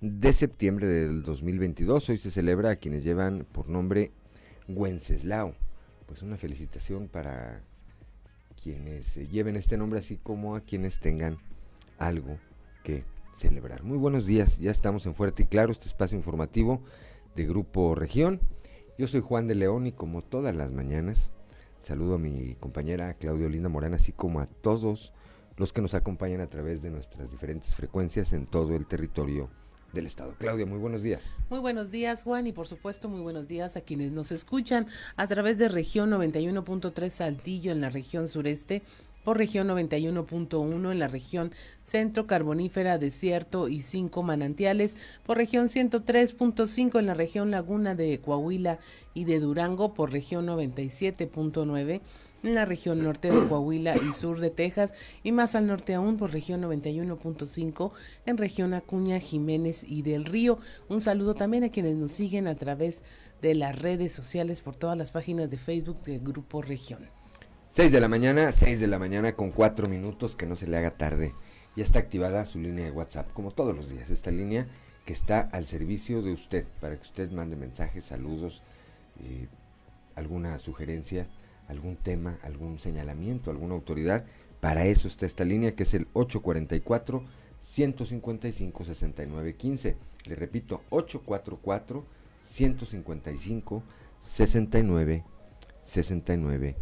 de septiembre del 2022. Hoy se celebra a quienes llevan por nombre Wenceslao. Pues una felicitación para quienes lleven este nombre, así como a quienes tengan algo que celebrar. Muy buenos días, ya estamos en Fuerte y Claro, este espacio informativo de Grupo Región. Yo soy Juan de León y como todas las mañanas Saludo a mi compañera Claudia Linda Morán, así como a todos los que nos acompañan a través de nuestras diferentes frecuencias en todo el territorio del estado. Claudia, muy buenos días. Muy buenos días, Juan, y por supuesto muy buenos días a quienes nos escuchan a través de región 91.3 Saltillo en la región sureste por región 91.1 en la región centro carbonífera, desierto y cinco manantiales, por región 103.5 en la región laguna de Coahuila y de Durango, por región 97.9 en la región norte de Coahuila y sur de Texas y más al norte aún por región 91.5 en región Acuña, Jiménez y del Río. Un saludo también a quienes nos siguen a través de las redes sociales por todas las páginas de Facebook de Grupo Región. 6 de la mañana, 6 de la mañana con 4 minutos, que no se le haga tarde. Ya está activada su línea de WhatsApp, como todos los días. Esta línea que está al servicio de usted, para que usted mande mensajes, saludos, eh, alguna sugerencia, algún tema, algún señalamiento, alguna autoridad. Para eso está esta línea que es el 844 155 69 15. Le repito, 844 155 69 69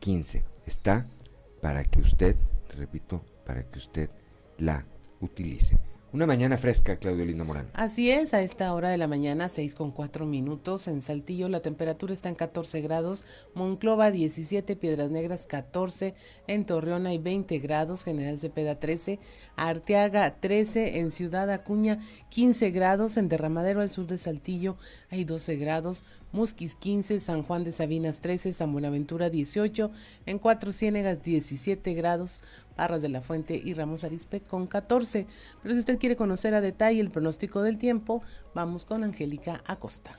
15. Está para que usted, repito, para que usted la utilice. Una mañana fresca, Claudio Linda Morán. Así es, a esta hora de la mañana, 6 con 4 minutos. En Saltillo la temperatura está en 14 grados, Monclova 17, Piedras Negras 14, en Torreón hay 20 grados, General Cepeda 13, Arteaga 13, en Ciudad Acuña 15 grados, en Derramadero al sur de Saltillo hay 12 grados, Musquis 15, San Juan de Sabinas 13, San Buenaventura 18, en Cuatro Ciénegas 17 grados, Parras de la Fuente y Ramos Arispe con 14. Pero si usted quiere conocer a detalle el pronóstico del tiempo, vamos con Angélica Acosta.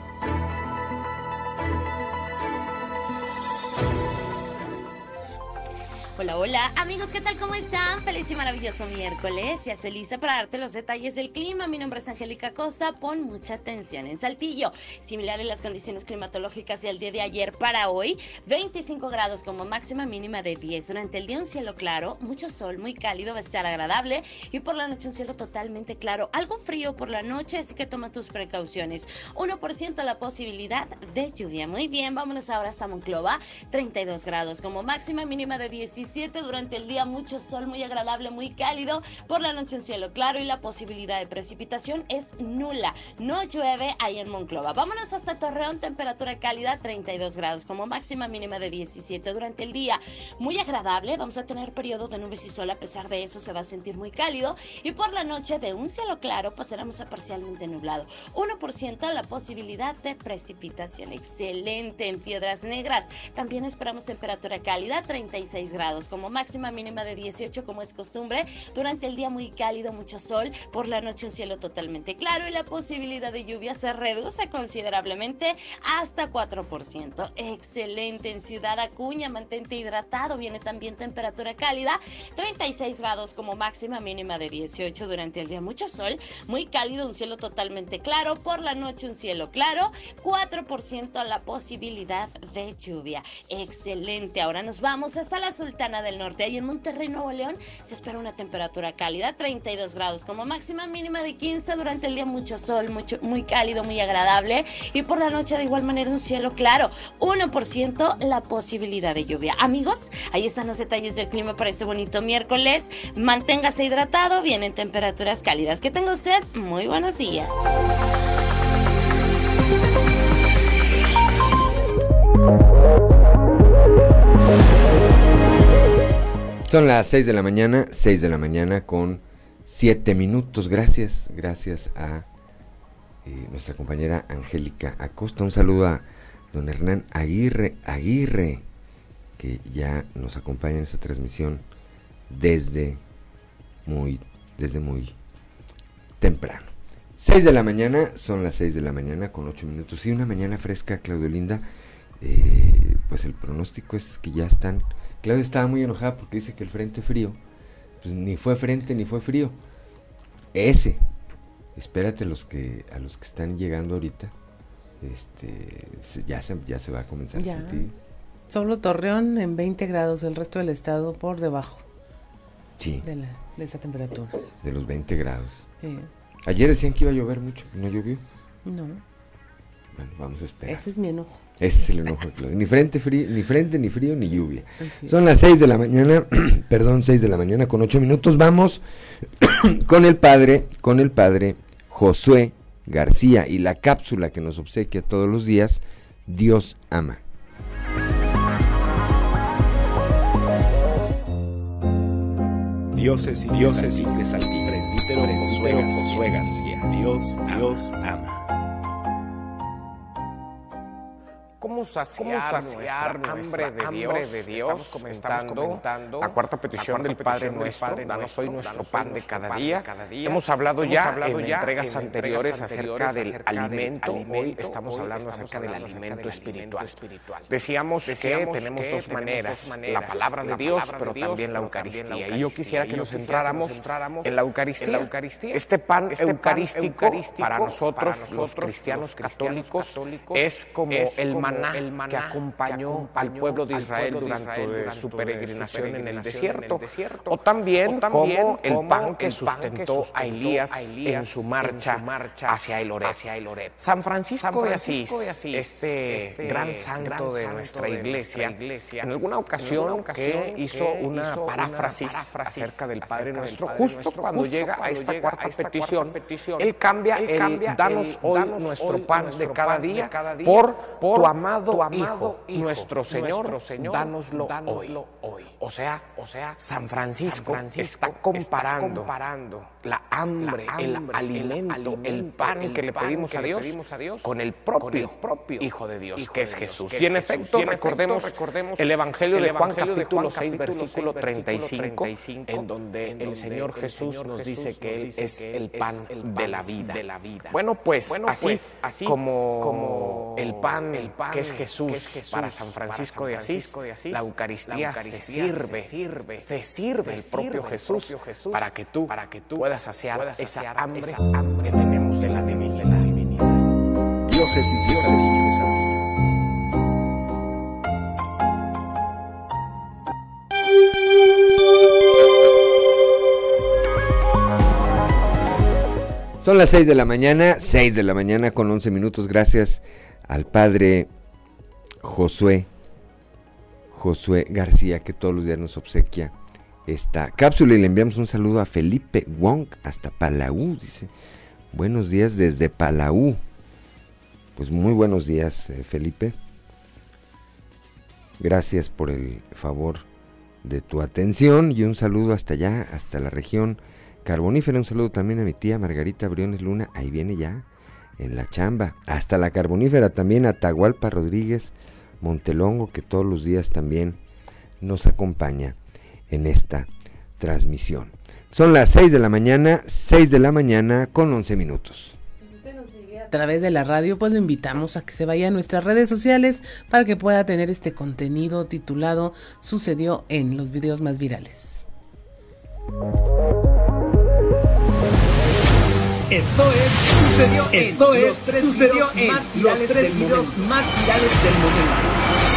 Hola, hola, amigos, ¿qué tal? ¿Cómo están? Feliz y maravilloso miércoles. Ya estoy lista para darte los detalles del clima. Mi nombre es Angélica Costa. Pon mucha atención en Saltillo. Similares las condiciones climatológicas del día de ayer para hoy. 25 grados como máxima mínima de 10. Durante el día un cielo claro, mucho sol, muy cálido, va a estar agradable. Y por la noche un cielo totalmente claro. Algo frío por la noche, así que toma tus precauciones. 1% la posibilidad de lluvia. Muy bien, vámonos ahora hasta Monclova. 32 grados como máxima mínima de 17 durante el día mucho sol, muy agradable, muy cálido. Por la noche un cielo claro y la posibilidad de precipitación es nula. No llueve ahí en Monclova. Vámonos hasta Torreón, temperatura cálida 32 grados como máxima mínima de 17 durante el día. Muy agradable, vamos a tener periodo de nubes y sol, a pesar de eso se va a sentir muy cálido. Y por la noche de un cielo claro pasaremos a parcialmente nublado. 1% la posibilidad de precipitación. Excelente en Piedras Negras. También esperamos temperatura cálida 36 grados como máxima mínima de 18 como es costumbre. Durante el día muy cálido, mucho sol, por la noche un cielo totalmente claro y la posibilidad de lluvia se reduce considerablemente hasta 4%. Excelente en Ciudad Acuña, mantente hidratado, viene también temperatura cálida, 36 grados como máxima mínima de 18 durante el día, mucho sol, muy cálido, un cielo totalmente claro, por la noche un cielo claro, 4% la posibilidad de lluvia. Excelente, ahora nos vamos hasta la Sultana Sultana del Norte. Ahí en Monterrey, Nuevo León, se espera una temperatura cálida, 32 grados como máxima, mínima de 15. Durante el día mucho sol, mucho, muy cálido, muy agradable. Y por la noche de igual manera un cielo claro. 1% la posibilidad de lluvia. Amigos, ahí están los detalles del clima para este bonito miércoles. Manténgase hidratado, vienen temperaturas cálidas. Que tenga usted muy buenos días. Son las 6 de la mañana, 6 de la mañana con 7 minutos. Gracias, gracias a eh, nuestra compañera Angélica Acosta. Un saludo a don Hernán Aguirre, Aguirre, que ya nos acompaña en esta transmisión desde muy, desde muy temprano. 6 de la mañana, son las 6 de la mañana con 8 minutos. Y una mañana fresca, Claudio Linda. Eh, pues el pronóstico es que ya están Claudia estaba muy enojada porque dice que el frente frío, pues ni fue frente ni fue frío. Ese, espérate los que, a los que están llegando ahorita, este, ya, se, ya se va a comenzar a sentir. Solo Torreón en 20 grados, el resto del estado por debajo. Sí. De, la, de esa temperatura. De los 20 grados. Ayer decían que iba a llover mucho, ¿no llovió? No. Bueno, vamos a esperar. Ese es mi enojo. Ese es el enojo de Claudia. Ni frente, frío, ni frente, ni frío, ni lluvia. Son las 6 de la mañana, perdón, 6 de la mañana con 8 minutos. Vamos con el padre, con el padre Josué García y la cápsula que nos obsequia todos los días, Dios ama. Diócesis, Diócesis de Saltillo, presbítero Josué García. Dios, Dios ama. ¿Cómo saciar, nuestra hambre de Dios? De Dios estamos, comentando la cuarta petición, del Padre nuestro, danos hoy nuestro pan de cada día. Hemos hablado ya en entregas anteriores acerca del alimento, hoy estamos hablando acerca del alimento espiritual. Decíamos que tenemos dos maneras, la palabra de Dios, pero también la Eucaristía. Y yo quisiera que nos centráramos en la Eucaristía. Este pan este eucarístico para nosotros, los cristianos católicos, es como el maná el maná que acompañó al pueblo de Israel durante su peregrinación en el desierto, o también como el pan que sustentó a Elías en su marcha hacia el Oreb. San Francisco de Asís, este, este gran santo de nuestra iglesia, en alguna ocasión que hizo una paráfrasis acerca del Padre Nuestro, justo cuando llega a esta cuarta petición, él cambia el danos hoy nuestro pan de cada día por tu amor amado, amado hijo, nuestro Señor, nuestro Señor dánoslo, dánoslo hoy. O sea, o sea, San Francisco, San Francisco está, comparando. está comparando la hambre, la hambre el, alimento, el, alimento, el pan el que le pedimos, a Dios, pedimos a Dios con el propio, con el propio Hijo de Dios, Hijo que es Jesús. y en efecto, y en recordemos, recordemos el Evangelio, el de, Juan, Juan capítulo 6, versículo 35, 35 en donde el Señor Jesús nos dice que Él es el pan de la vida. Bueno, pues así como el pan que es Jesús, para San Francisco, de, Asís, la Eucaristía, se, sirve, se sirve, el propio, Jesús, para que tú, para que tú puedas saciar, esa, hambre, que tenemos de la divinidad. Diócesis, diócesis de Santillo. Son las 6 de la mañana, 6 de la mañana con 11 minutos. Gracias al padre Josué, Josué García, que todos los días nos obsequia esta cápsula. Y le enviamos un saludo a Felipe Wong hasta Palau, dice. Buenos días desde Palau. Pues muy buenos días, eh, Felipe. Gracias por el favor de tu atención y un saludo hasta allá, hasta la región carbonífera. Un saludo también a mi tía Margarita Briones Luna, ahí viene ya, en la chamba. Hasta la carbonífera también, a Tahualpa Rodríguez, Montelongo, que todos los días también nos acompaña en esta transmisión. Son las 6 de la mañana, 6 de la mañana con 11 minutos. A través de la radio, pues lo invitamos a que se vaya a nuestras redes sociales para que pueda tener este contenido titulado Sucedió en los videos más virales. Esto es sucedió Esto es sucedió en los tres videos más virales del momento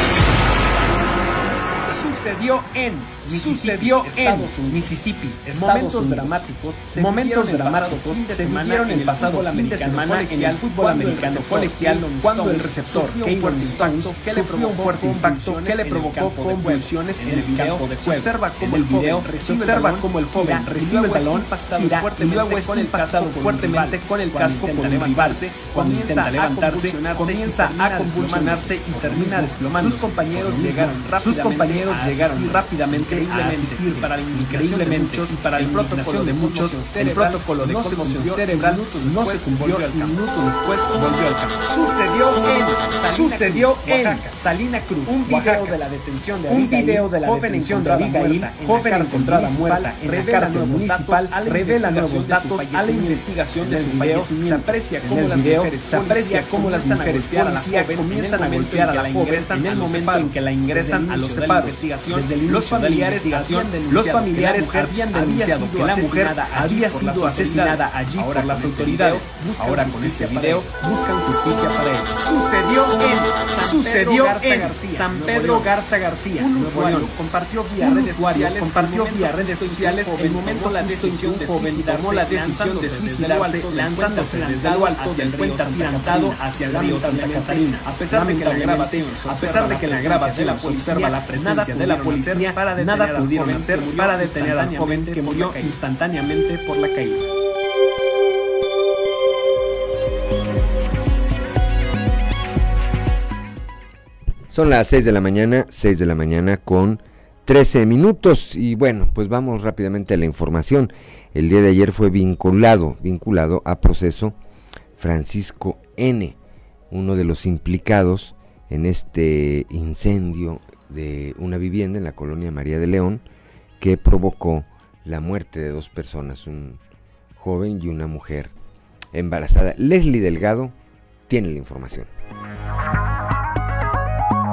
Sucedió en sucedió en Mississippi. Momentos dramáticos, momentos dramáticos se vivieron el pasado fin de semana en el fútbol americano colegial cuando el receptor Kevin Stones sufrió un fuerte impacto que le provocó convulsiones en el video. Se observa como el video se observa como el joven recibe el balón, gira y luego es impactado fuertemente con el casco por levantarse. Cuando intenta levantarse, comienza a convulsionarse y termina desplomando. Sus compañeros llegaron sus compañeros llegaron rápidamente a asistir para la increíblemente y para la protocolo de muchos, el protocolo de conmoción cerebral no se cumplió y minutos después volvió al campo. Sucedió en sucedió en Salina Cruz, un video de la detención de un video de la detención de Abigail, joven encontrada muerta en la cárcel municipal, revela nuevos datos a la investigación de su fallecimiento. Se aprecia cómo las mujeres se aprecia cómo las mujeres policía comienzan a golpear a la joven en el momento en que la ingresan a los separos. Los familiares los familiares habían denunciado que la mujer había sido asesinada allí por las autoridades. Ahora con este video buscan justicia para él. Sucedió en sucedió en San Pedro Garza García. Un usuario compartió vía redes sociales compartió vía redes sociales el momento la decisión de joven tomó la decisión de suicidarse lanzándose desde lo alto del puente atirantado hacia el río Santa Catarina. A pesar de que la grabación a pesar de que la grabación observa la presencia de la policía para nada pudieron hacer para detener al joven que murió instantáneamente por la caída. Son las 6 de la mañana, 6 de la mañana con 13 minutos y bueno, pues vamos rápidamente a la información. El día de ayer fue vinculado, vinculado a proceso Francisco N., uno de los implicados en este incendio de una vivienda en la colonia María de León que provocó la muerte de dos personas, un joven y una mujer embarazada. Leslie Delgado tiene la información.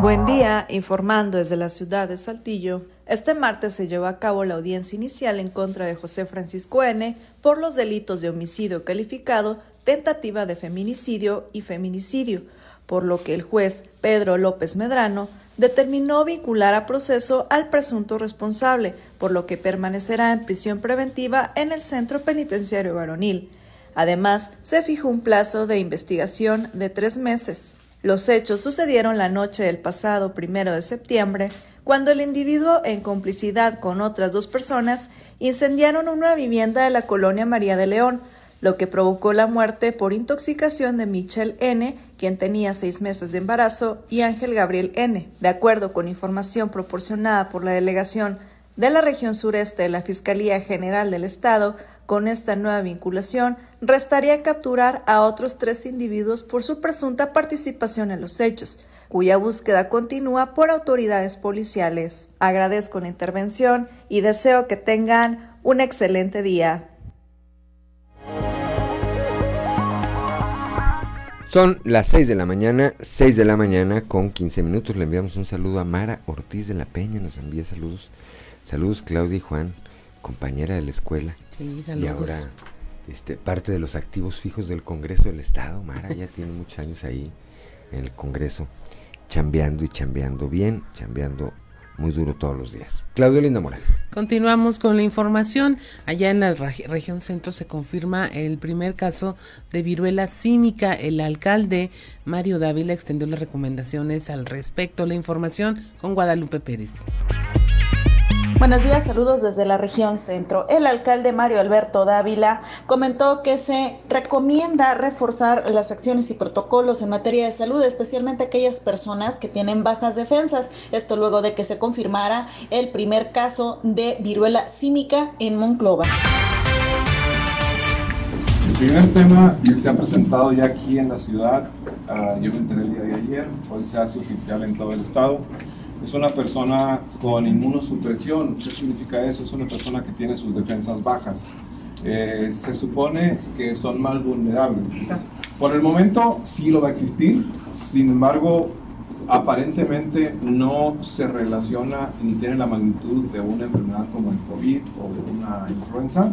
Buen día, informando desde la ciudad de Saltillo. Este martes se llevó a cabo la audiencia inicial en contra de José Francisco N. por los delitos de homicidio calificado, tentativa de feminicidio y feminicidio, por lo que el juez Pedro López Medrano determinó vincular a proceso al presunto responsable, por lo que permanecerá en prisión preventiva en el centro penitenciario varonil. Además, se fijó un plazo de investigación de tres meses. Los hechos sucedieron la noche del pasado primero de septiembre, cuando el individuo, en complicidad con otras dos personas, incendiaron una vivienda de la colonia María de León, lo que provocó la muerte por intoxicación de Michelle N., quien tenía seis meses de embarazo, y Ángel Gabriel N. De acuerdo con información proporcionada por la delegación de la región sureste de la Fiscalía General del Estado, con esta nueva vinculación, restaría capturar a otros tres individuos por su presunta participación en los hechos, cuya búsqueda continúa por autoridades policiales. Agradezco la intervención y deseo que tengan un excelente día. Son las 6 de la mañana, 6 de la mañana con 15 minutos. Le enviamos un saludo a Mara Ortiz de la Peña, nos envía saludos. Saludos Claudia y Juan, compañera de la escuela. Sí, saludos. Y ahora este, parte de los activos fijos del Congreso del Estado. Mara ya tiene muchos años ahí en el Congreso, chambeando y chambeando bien, chambeando muy duro todos los días. Claudio Linda Moral. Continuamos con la información. Allá en la región centro se confirma el primer caso de viruela símica. El alcalde Mario Dávila extendió las recomendaciones al respecto. La información con Guadalupe Pérez. Buenos días, saludos desde la región centro. El alcalde Mario Alberto Dávila comentó que se recomienda reforzar las acciones y protocolos en materia de salud, especialmente aquellas personas que tienen bajas defensas. Esto luego de que se confirmara el primer caso de viruela símica en Monclova. El primer tema que se ha presentado ya aquí en la ciudad, uh, yo me enteré el día de ayer, hoy se hace oficial en todo el estado es una persona con inmunosupresión. ¿Qué significa eso? Es una persona que tiene sus defensas bajas. Eh, se supone que son más vulnerables. Por el momento sí lo va a existir, sin embargo, aparentemente no se relaciona ni tiene la magnitud de una enfermedad como el COVID o de una influenza.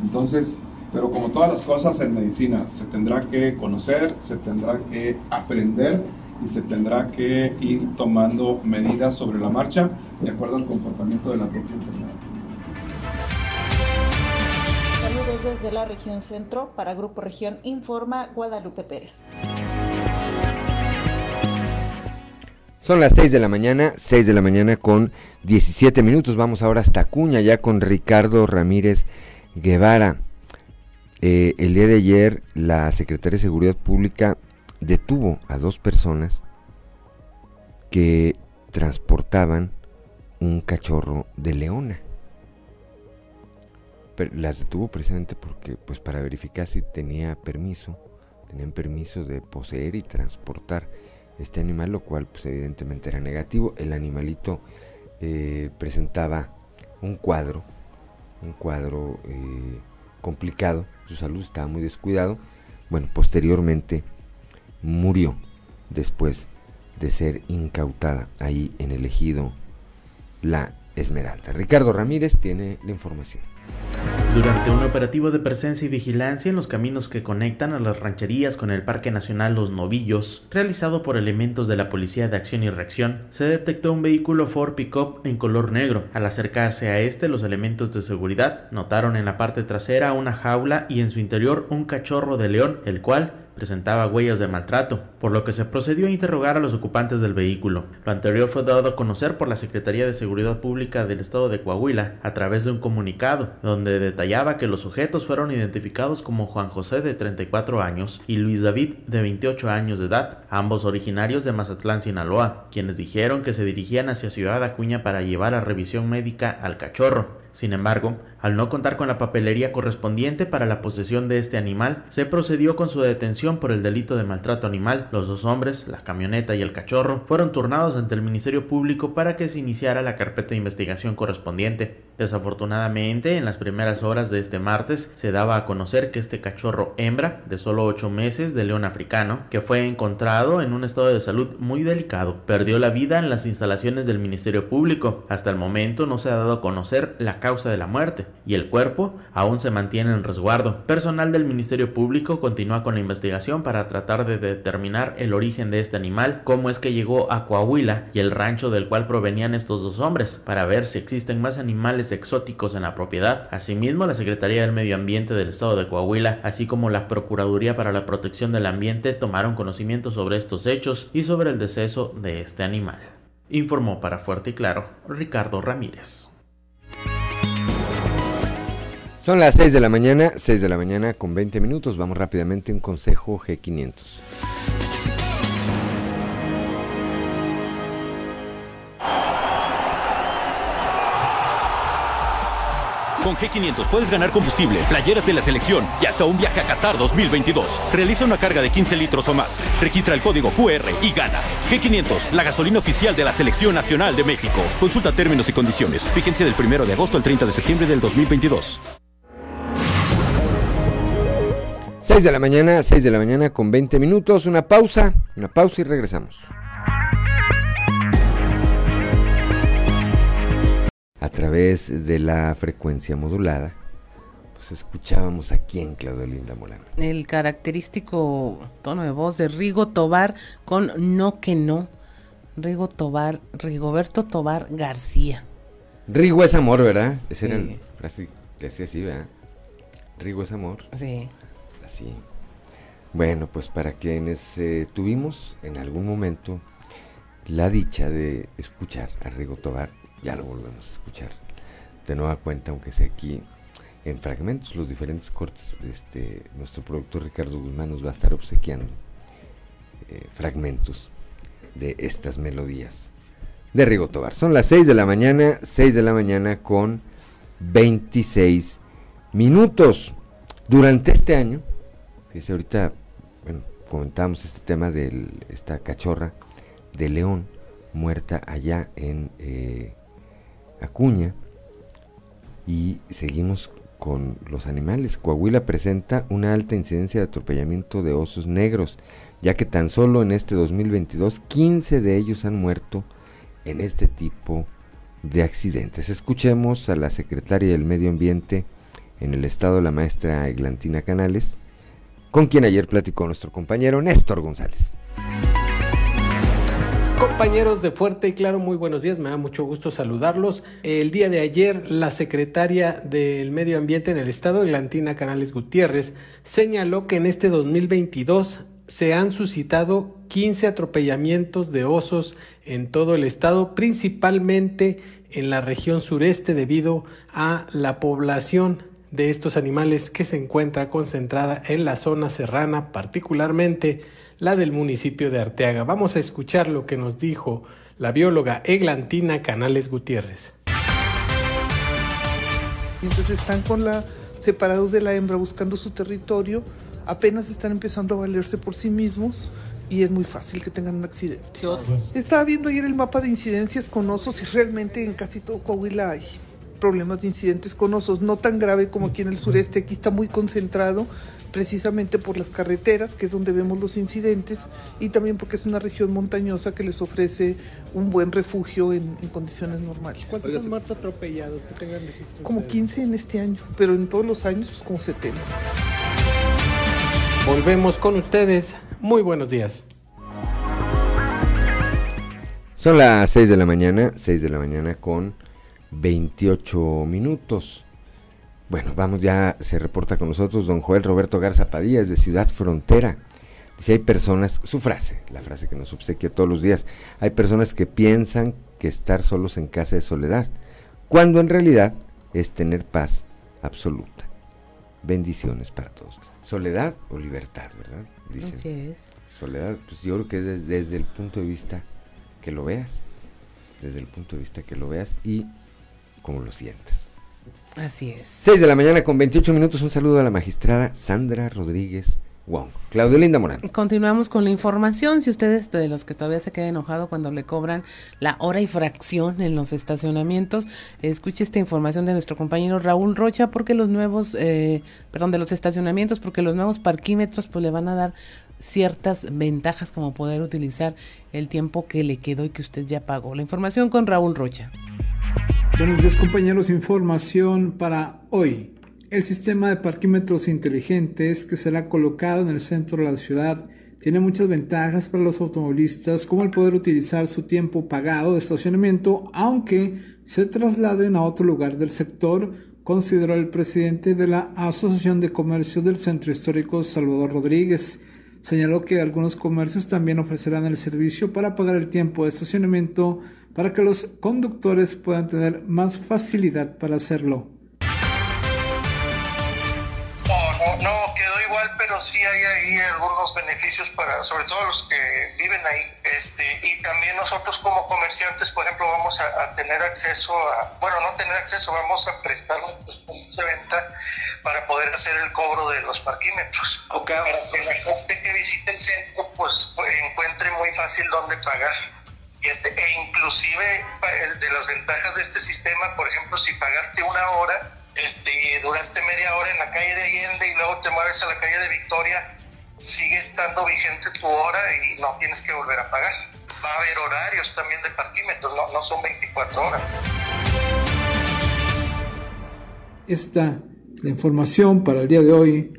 Entonces, pero como todas las cosas en medicina, se tendrá que conocer, se tendrá que aprender y se tendrá que ir tomando medidas sobre la marcha de acuerdo al comportamiento de la propia enfermedad. Saludos desde la región centro para Grupo Región Informa Guadalupe Pérez. Son las 6 de la mañana, 6 de la mañana con 17 minutos. Vamos ahora hasta Cuña, ya con Ricardo Ramírez Guevara. Eh, el día de ayer, la Secretaría de Seguridad Pública detuvo a dos personas que transportaban un cachorro de leona. Las detuvo precisamente porque, pues, para verificar si tenía permiso, tenían permiso de poseer y transportar este animal, lo cual, pues, evidentemente era negativo. El animalito eh, presentaba un cuadro, un cuadro eh, complicado, su salud estaba muy descuidado. Bueno, posteriormente murió después de ser incautada ahí en el ejido La Esmeralda. Ricardo Ramírez tiene la información. Durante un operativo de presencia y vigilancia en los caminos que conectan a las rancherías con el Parque Nacional Los Novillos, realizado por elementos de la Policía de Acción y Reacción, se detectó un vehículo Ford Pickup en color negro. Al acercarse a este, los elementos de seguridad notaron en la parte trasera una jaula y en su interior un cachorro de león, el cual presentaba huellas de maltrato, por lo que se procedió a interrogar a los ocupantes del vehículo. Lo anterior fue dado a conocer por la Secretaría de Seguridad Pública del Estado de Coahuila a través de un comunicado, donde detallaba que los sujetos fueron identificados como Juan José de 34 años y Luis David de 28 años de edad, ambos originarios de Mazatlán, Sinaloa, quienes dijeron que se dirigían hacia Ciudad Acuña para llevar a revisión médica al cachorro. Sin embargo, al no contar con la papelería correspondiente para la posesión de este animal, se procedió con su detención por el delito de maltrato animal. Los dos hombres, la camioneta y el cachorro, fueron turnados ante el Ministerio Público para que se iniciara la carpeta de investigación correspondiente. Desafortunadamente, en las primeras horas de este martes se daba a conocer que este cachorro hembra, de solo 8 meses, de león africano, que fue encontrado en un estado de salud muy delicado, perdió la vida en las instalaciones del Ministerio Público. Hasta el momento no se ha dado a conocer la causa de la muerte y el cuerpo aún se mantiene en resguardo. Personal del Ministerio Público continúa con la investigación para tratar de determinar el origen de este animal, cómo es que llegó a Coahuila y el rancho del cual provenían estos dos hombres, para ver si existen más animales exóticos en la propiedad. Asimismo, la Secretaría del Medio Ambiente del Estado de Coahuila, así como la Procuraduría para la Protección del Ambiente, tomaron conocimiento sobre estos hechos y sobre el deceso de este animal. Informó para Fuerte y Claro Ricardo Ramírez. Son las 6 de la mañana, 6 de la mañana con 20 minutos. Vamos rápidamente a un consejo G500. Con G500 puedes ganar combustible, playeras de la selección y hasta un viaje a Qatar 2022. Realiza una carga de 15 litros o más. Registra el código QR y gana. G500, la gasolina oficial de la Selección Nacional de México. Consulta términos y condiciones. Vigencia del 1 de agosto al 30 de septiembre del 2022. 6 de la mañana, 6 de la mañana con 20 minutos. Una pausa, una pausa y regresamos. A través de la frecuencia modulada, pues escuchábamos aquí en Claudio Linda Molano. El característico tono de voz de Rigo Tobar con No que no. Rigo Tobar, Rigoberto Tobar García. Rigo es amor, ¿verdad? Ese era el frase que hacía así, ¿verdad? Rigo es amor. Sí. Así. Bueno, pues para quienes eh, tuvimos en algún momento la dicha de escuchar a Rigo Tobar, ya lo volvemos a escuchar de nueva cuenta, aunque sea aquí en fragmentos, los diferentes cortes. Este, nuestro productor Ricardo Guzmán nos va a estar obsequiando eh, fragmentos de estas melodías de Rigo Tobar. Son las 6 de la mañana, 6 de la mañana con 26 minutos. Durante este año, Fíjese, ahorita bueno, comentamos este tema de esta cachorra de león muerta allá en eh, Acuña y seguimos con los animales. Coahuila presenta una alta incidencia de atropellamiento de osos negros, ya que tan solo en este 2022 15 de ellos han muerto en este tipo de accidentes. Escuchemos a la secretaria del Medio Ambiente en el estado, la maestra Eglantina Canales, con quien ayer platicó nuestro compañero Néstor González. Compañeros de Fuerte y Claro, muy buenos días, me da mucho gusto saludarlos. El día de ayer, la secretaria del Medio Ambiente en el Estado, Eglantina Canales Gutiérrez, señaló que en este 2022 se han suscitado 15 atropellamientos de osos en todo el estado, principalmente en la región sureste debido a la población de estos animales que se encuentra concentrada en la zona serrana, particularmente la del municipio de Arteaga. Vamos a escuchar lo que nos dijo la bióloga Eglantina Canales Gutiérrez. Entonces están con la separados de la hembra buscando su territorio, apenas están empezando a valerse por sí mismos y es muy fácil que tengan un accidente. Estaba viendo ayer el mapa de incidencias con osos y realmente en casi todo Coahuila hay problemas de incidentes con osos, no tan grave como aquí en el sureste, aquí está muy concentrado precisamente por las carreteras, que es donde vemos los incidentes, y también porque es una región montañosa que les ofrece un buen refugio en, condiciones normales. ¿Cuántos son muertos atropellados que tengan registro? Como 15 en este año, pero en todos los años pues como 70. Volvemos con ustedes. Muy buenos días. Son las 6 de la mañana, 6 de la mañana con 28 minutos. Bueno, vamos ya, se reporta con nosotros don Joel Roberto Garza Padilla, es de Ciudad Frontera. Dice, hay personas, su frase, la frase que nos obsequia todos los días, hay personas que piensan que estar solos en casa es soledad, cuando en realidad es tener paz absoluta. Bendiciones para todos. Soledad o libertad, ¿verdad? Dicen. Así es. Soledad, pues yo creo que es desde el punto de vista que lo veas, desde el punto de vista que lo veas y como lo sientes. Así es. 6 de la mañana con 28 minutos. Un saludo a la magistrada Sandra Rodríguez Wong. Claudio Linda Morán. Continuamos con la información. Si ustedes de los que todavía se queda enojado cuando le cobran la hora y fracción en los estacionamientos, escuche esta información de nuestro compañero Raúl Rocha, porque los nuevos, eh, perdón, de los estacionamientos, porque los nuevos parquímetros pues le van a dar ciertas ventajas como poder utilizar el tiempo que le quedó y que usted ya pagó. La información con Raúl Rocha. Buenos días compañeros, información para hoy. El sistema de parquímetros inteligentes que será colocado en el centro de la ciudad tiene muchas ventajas para los automovilistas como el poder utilizar su tiempo pagado de estacionamiento aunque se trasladen a otro lugar del sector, consideró el presidente de la Asociación de Comercio del Centro Histórico Salvador Rodríguez. Señaló que algunos comercios también ofrecerán el servicio para pagar el tiempo de estacionamiento para que los conductores puedan tener más facilidad para hacerlo. No, quedó igual, pero sí hay ahí algunos beneficios para, sobre todo los que viven ahí. Este, y también nosotros como comerciantes, por ejemplo, vamos a, tener acceso a, bueno, no tener acceso, vamos a prestar nuestros puntos de venta para poder hacer el cobro de los parquímetros. Okay. Para que la gente que visite el centro, pues encuentre muy fácil dónde pagar. Este, e inclusive de las ventajas de este sistema, por ejemplo, si pagaste una hora este, y duraste media hora en la calle de Allende y luego te mueves a la calle de Victoria, sigue estando vigente tu hora y no tienes que volver a pagar. Va a haber horarios también de parquímetros, no, no son 24 horas. Esta la información para el día de hoy.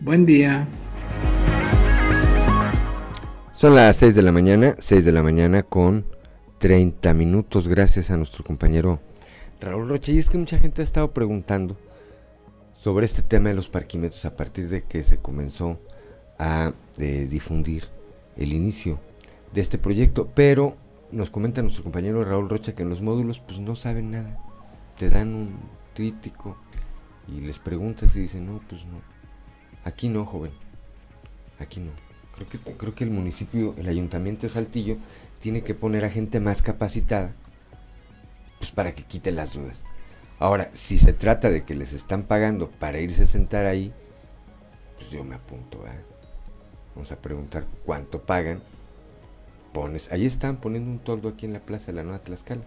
Buen día. Son las 6 de la mañana, 6 de la mañana con 30 minutos, gracias a nuestro compañero Raúl Roche. Y es que mucha gente ha estado preguntando sobre este tema de los parquímetros a partir de que se comenzó a eh, difundir el inicio de este proyecto. Pero nos comenta nuestro compañero Raúl Rocha que en los módulos pues no saben nada. Te dan un tríptico y les preguntas y dicen, no, pues no. Aquí no, joven. Aquí no. Creo que, creo que el municipio, el ayuntamiento de Saltillo, tiene que poner a gente más capacitada pues para que quite las dudas. Ahora, si se trata de que les están pagando para irse a sentar ahí, pues yo me apunto. Vamos a preguntar cuánto pagan. Pones, ahí están poniendo un toldo aquí en la plaza de la Nueva Tlaxcala.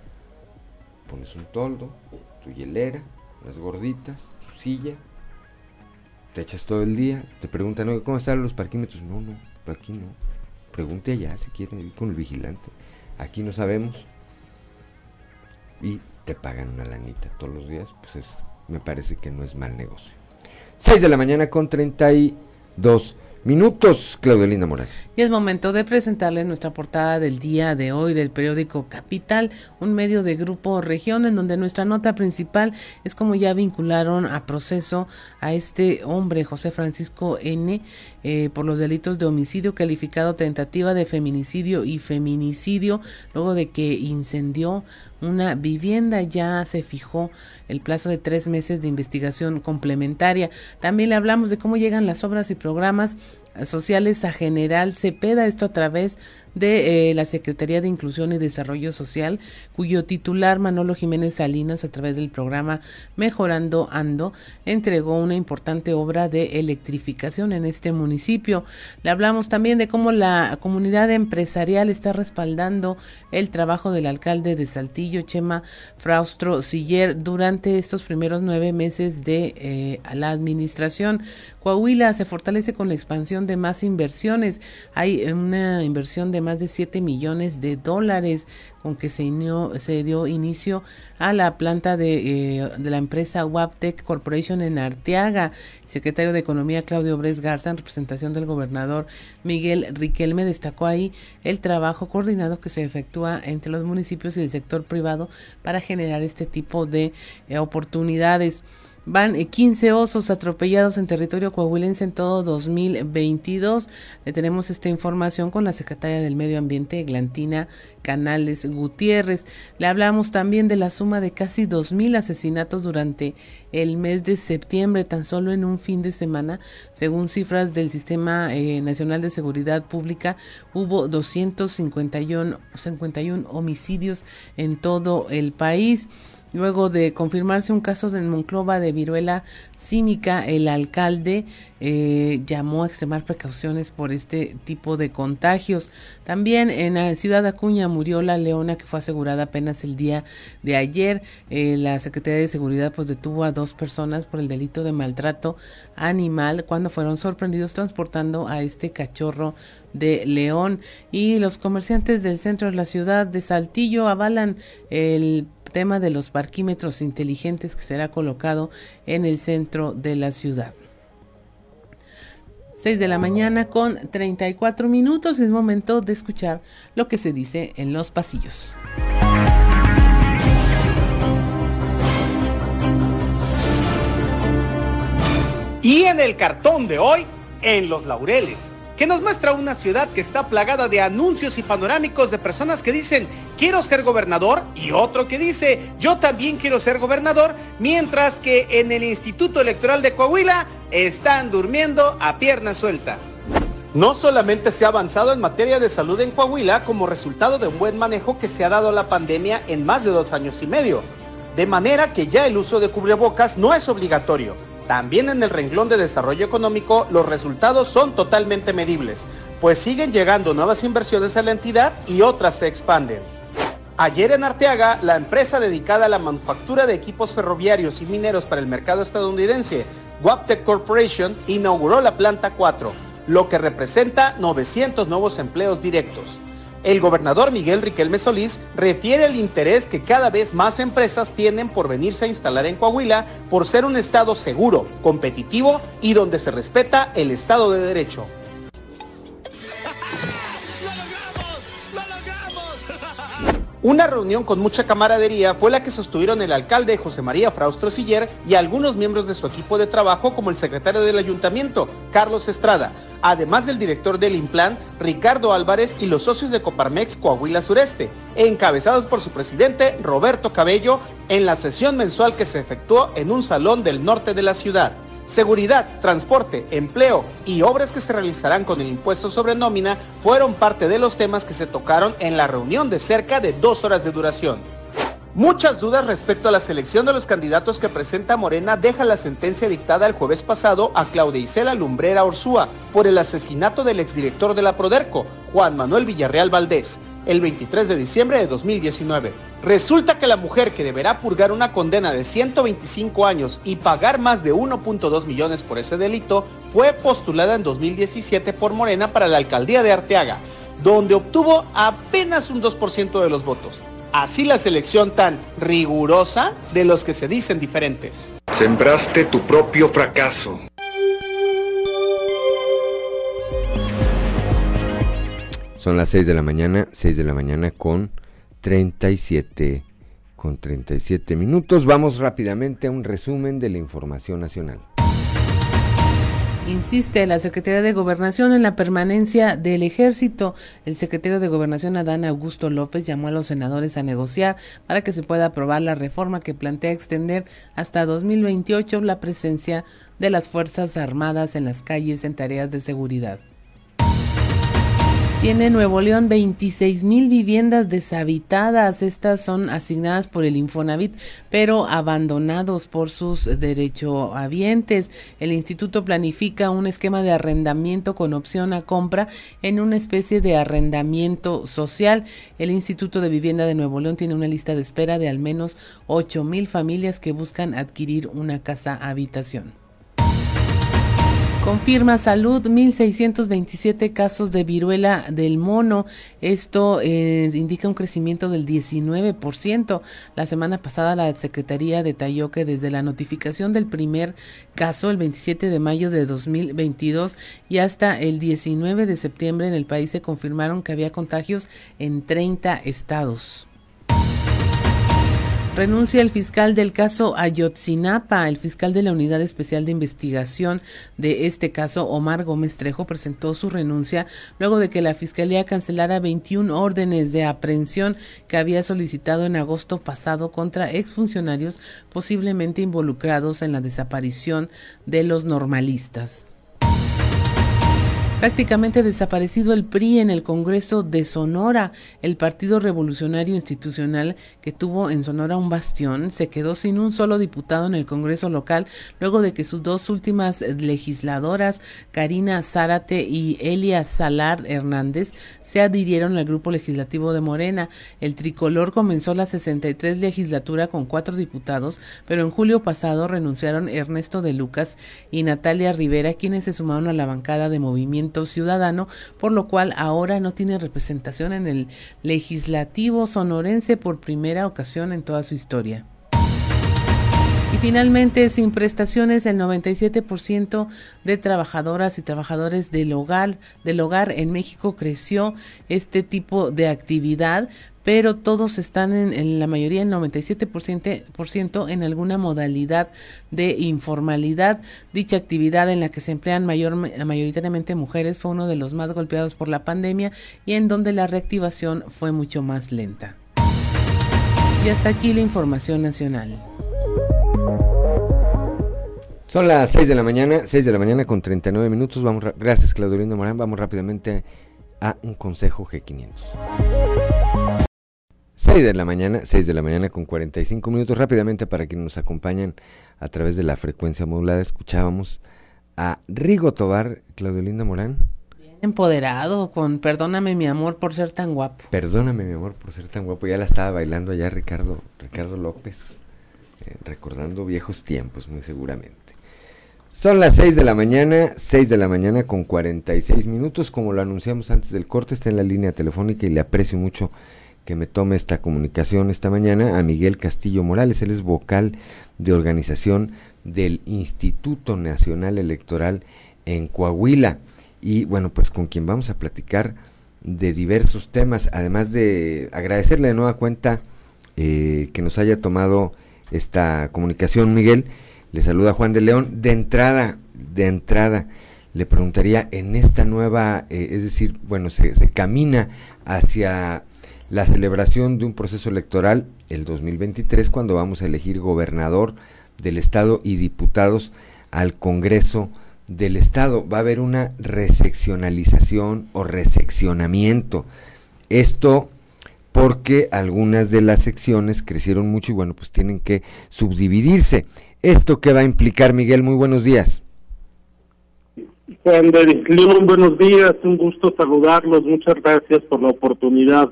Pones un toldo, tu hielera, las gorditas, tu silla, te echas todo el día, te preguntan, ¿cómo están los parquímetros? No, no, aquí no. Pregunte allá si quieren ir con el vigilante. Aquí no sabemos. Y te pagan una lanita todos los días, pues es, me parece que no es mal negocio. 6 de la mañana con 32 minutos, Claudelina Morales. Y es momento de presentarles nuestra portada del día de hoy del periódico Capital, un medio de Grupo Región, en donde nuestra nota principal es como ya vincularon a proceso a este hombre, José Francisco N., eh, por los delitos de homicidio calificado, tentativa de feminicidio y feminicidio, luego de que incendió una vivienda. Ya se fijó el plazo de tres meses de investigación complementaria. También le hablamos de cómo llegan las obras y programas sociales a General Cepeda, esto a través de eh, la Secretaría de Inclusión y Desarrollo Social, cuyo titular Manolo Jiménez Salinas, a través del programa Mejorando Ando, entregó una importante obra de electrificación en este municipio. Le hablamos también de cómo la comunidad empresarial está respaldando el trabajo del alcalde de Saltillo, Chema Fraustro Siller, durante estos primeros nueve meses de eh, la administración. Coahuila se fortalece con la expansión de más inversiones. Hay una inversión de más de 7 millones de dólares con que se, se dio inicio a la planta de, eh, de la empresa Waptec Corporation en Arteaga. secretario de Economía Claudio Bres Garza, en representación del gobernador Miguel Riquelme, destacó ahí el trabajo coordinado que se efectúa entre los municipios y el sector privado para generar este tipo de eh, oportunidades. Van 15 eh, osos atropellados en territorio coahuilense en todo 2022. Le tenemos esta información con la secretaria del Medio Ambiente, Glantina Canales Gutiérrez. Le hablamos también de la suma de casi 2.000 asesinatos durante el mes de septiembre, tan solo en un fin de semana. Según cifras del Sistema eh, Nacional de Seguridad Pública, hubo 251 51 homicidios en todo el país. Luego de confirmarse un caso en Monclova de viruela cínica, el alcalde eh, llamó a extremar precauciones por este tipo de contagios. También en la ciudad Acuña murió la leona que fue asegurada apenas el día de ayer. Eh, la Secretaría de Seguridad pues detuvo a dos personas por el delito de maltrato animal cuando fueron sorprendidos transportando a este cachorro de león. Y los comerciantes del centro de la ciudad de Saltillo avalan el tema de los parquímetros inteligentes que será colocado en el centro de la ciudad. 6 de la mañana con 34 minutos. Es momento de escuchar lo que se dice en los pasillos. Y en el cartón de hoy, en los laureles que nos muestra una ciudad que está plagada de anuncios y panorámicos de personas que dicen quiero ser gobernador y otro que dice yo también quiero ser gobernador, mientras que en el Instituto Electoral de Coahuila están durmiendo a pierna suelta. No solamente se ha avanzado en materia de salud en Coahuila como resultado de un buen manejo que se ha dado la pandemia en más de dos años y medio, de manera que ya el uso de cubrebocas no es obligatorio también en el renglón de desarrollo económico los resultados son totalmente medibles, pues siguen llegando nuevas inversiones a la entidad y otras se expanden. Ayer en Arteaga, la empresa dedicada a la manufactura de equipos ferroviarios y mineros para el mercado estadounidense, Waptec Corporation, inauguró la planta 4, lo que representa 900 nuevos empleos directos. El gobernador Miguel Riquelme Solís refiere el interés que cada vez más empresas tienen por venirse a instalar en Coahuila por ser un estado seguro, competitivo y donde se respeta el Estado de Derecho. Una reunión con mucha camaradería fue la que sostuvieron el alcalde José María Fraustro Siller y algunos miembros de su equipo de trabajo como el secretario del ayuntamiento, Carlos Estrada, además del director del Implan, Ricardo Álvarez y los socios de Coparmex Coahuila Sureste, encabezados por su presidente Roberto Cabello en la sesión mensual que se efectuó en un salón del norte de la ciudad. Seguridad, transporte, empleo y obras que se realizarán con el impuesto sobre nómina fueron parte de los temas que se tocaron en la reunión de cerca de dos horas de duración. Muchas dudas respecto a la selección de los candidatos que presenta Morena deja la sentencia dictada el jueves pasado a Claudia Isela Lumbrera Orsúa por el asesinato del exdirector de la Proderco, Juan Manuel Villarreal Valdés, el 23 de diciembre de 2019. Resulta que la mujer que deberá purgar una condena de 125 años y pagar más de 1.2 millones por ese delito fue postulada en 2017 por Morena para la alcaldía de Arteaga, donde obtuvo apenas un 2% de los votos. Así la selección tan rigurosa de los que se dicen diferentes. Sembraste tu propio fracaso. Son las 6 de la mañana, 6 de la mañana con 37 con 37 minutos. Vamos rápidamente a un resumen de la información nacional. Insiste la Secretaría de Gobernación en la permanencia del ejército. El secretario de Gobernación, Adán Augusto López, llamó a los senadores a negociar para que se pueda aprobar la reforma que plantea extender hasta 2028 la presencia de las Fuerzas Armadas en las calles en tareas de seguridad. Tiene Nuevo León 26 mil viviendas deshabitadas. Estas son asignadas por el Infonavit, pero abandonados por sus derechohabientes. El instituto planifica un esquema de arrendamiento con opción a compra en una especie de arrendamiento social. El Instituto de Vivienda de Nuevo León tiene una lista de espera de al menos 8 mil familias que buscan adquirir una casa habitación. Confirma salud 1.627 casos de viruela del mono. Esto eh, indica un crecimiento del 19%. La semana pasada la Secretaría detalló que desde la notificación del primer caso, el 27 de mayo de 2022, y hasta el 19 de septiembre en el país se confirmaron que había contagios en 30 estados. Renuncia el fiscal del caso Ayotzinapa. El fiscal de la Unidad Especial de Investigación de este caso, Omar Gómez Trejo, presentó su renuncia luego de que la Fiscalía cancelara 21 órdenes de aprehensión que había solicitado en agosto pasado contra exfuncionarios posiblemente involucrados en la desaparición de los normalistas prácticamente desaparecido el PRI en el Congreso de Sonora. El Partido Revolucionario Institucional, que tuvo en Sonora un bastión, se quedó sin un solo diputado en el Congreso local luego de que sus dos últimas legisladoras, Karina Zárate y Elia Salar Hernández, se adhirieron al grupo legislativo de Morena. El tricolor comenzó la 63 legislatura con cuatro diputados, pero en julio pasado renunciaron Ernesto de Lucas y Natalia Rivera, quienes se sumaron a la bancada de movimiento Ciudadano, por lo cual ahora no tiene representación en el legislativo sonorense por primera ocasión en toda su historia. Y finalmente, sin prestaciones, el 97% de trabajadoras y trabajadores del hogar, del hogar en México creció este tipo de actividad, pero todos están en, la mayoría, el 97% en alguna modalidad de informalidad. Dicha actividad en la que se emplean mayor, mayoritariamente mujeres fue uno de los más golpeados por la pandemia y en donde la reactivación fue mucho más lenta. Y hasta aquí la información nacional. Son las 6 de la mañana, 6 de la mañana con 39 minutos. Vamos, gracias Claudio Lindo Morán. Vamos rápidamente a un consejo G500. 6 de la mañana, 6 de la mañana con 45 minutos. Rápidamente para quienes nos acompañan a través de la frecuencia modulada, escuchábamos a Rigo Tobar, Claudio Linda Morán. Bien empoderado, con Perdóname mi amor por ser tan guapo. Perdóname mi amor por ser tan guapo. Ya la estaba bailando allá Ricardo, Ricardo López, eh, recordando viejos tiempos, muy seguramente. Son las 6 de la mañana, 6 de la mañana con 46 minutos. Como lo anunciamos antes del corte, está en la línea telefónica y le aprecio mucho que me tome esta comunicación esta mañana a Miguel Castillo Morales. Él es vocal de organización del Instituto Nacional Electoral en Coahuila. Y bueno, pues con quien vamos a platicar de diversos temas, además de agradecerle de nueva cuenta eh, que nos haya tomado esta comunicación, Miguel. Le saluda Juan de León. De entrada, de entrada, le preguntaría en esta nueva, eh, es decir, bueno, se, se camina hacia la celebración de un proceso electoral el 2023 cuando vamos a elegir gobernador del estado y diputados al Congreso del estado. Va a haber una reseccionalización o reseccionamiento. Esto porque algunas de las secciones crecieron mucho y bueno, pues tienen que subdividirse. ¿Esto qué va a implicar, Miguel? Muy buenos días. Juan de León, buenos días, un gusto saludarlos, muchas gracias por la oportunidad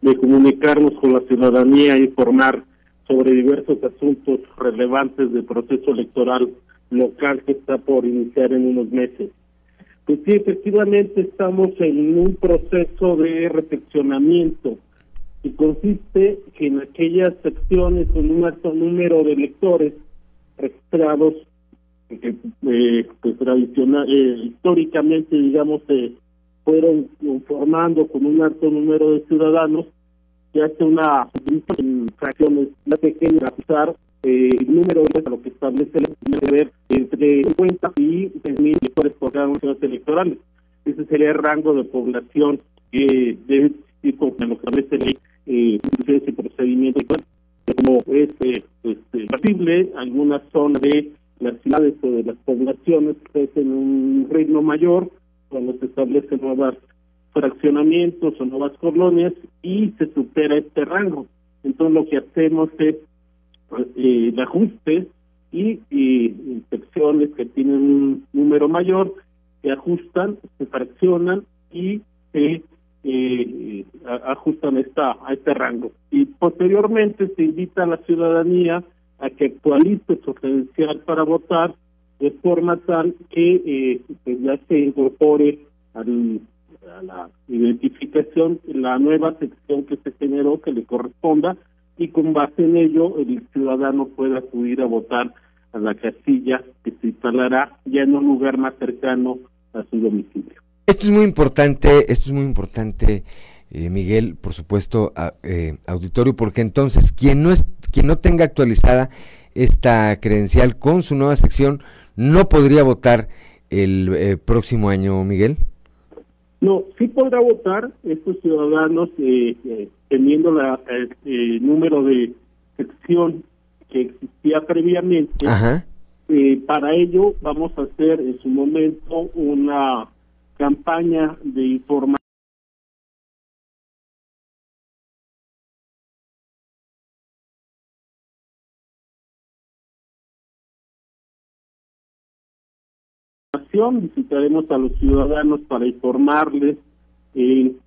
de comunicarnos con la ciudadanía e informar sobre diversos asuntos relevantes del proceso electoral local que está por iniciar en unos meses. Pues sí, efectivamente estamos en un proceso de reflexionamiento y consiste en aquellas secciones con un alto número de electores registrados que eh, pues tradicional, eh, históricamente digamos se fueron formando con un alto número de ciudadanos que hace una fracciones la pequeña usar eh, el número de lo que establece el deber entre 50 y 3 mil electores por cada uno de electorales. Ese sería el rango de población que debe existir con lo establece la ley eh, y procedimiento como es pues, eh, posible algunas zonas de las ciudades o de las poblaciones crecen un ritmo mayor cuando se establecen nuevos fraccionamientos o nuevas colonias y se supera este rango. Entonces lo que hacemos es eh, el ajuste y, inspecciones que tienen un número mayor se ajustan, se fraccionan y se eh, ajustan esta, a este rango. Y posteriormente se invita a la ciudadanía a que actualice su credencial para votar de forma tal que eh, pues ya se incorpore al, a la identificación la nueva sección que se generó que le corresponda y con base en ello el ciudadano pueda acudir a votar a la casilla que se instalará ya en un lugar más cercano a su domicilio. Esto es muy importante, esto es muy importante, eh, Miguel, por supuesto, eh, auditorio, porque entonces quien no es, quien no tenga actualizada esta credencial con su nueva sección no podría votar el eh, próximo año, Miguel. No, sí podrá votar estos ciudadanos teniendo la, el número de sección que existía previamente. para ello vamos a hacer en su momento una campaña de información visitaremos a los ciudadanos para informarles en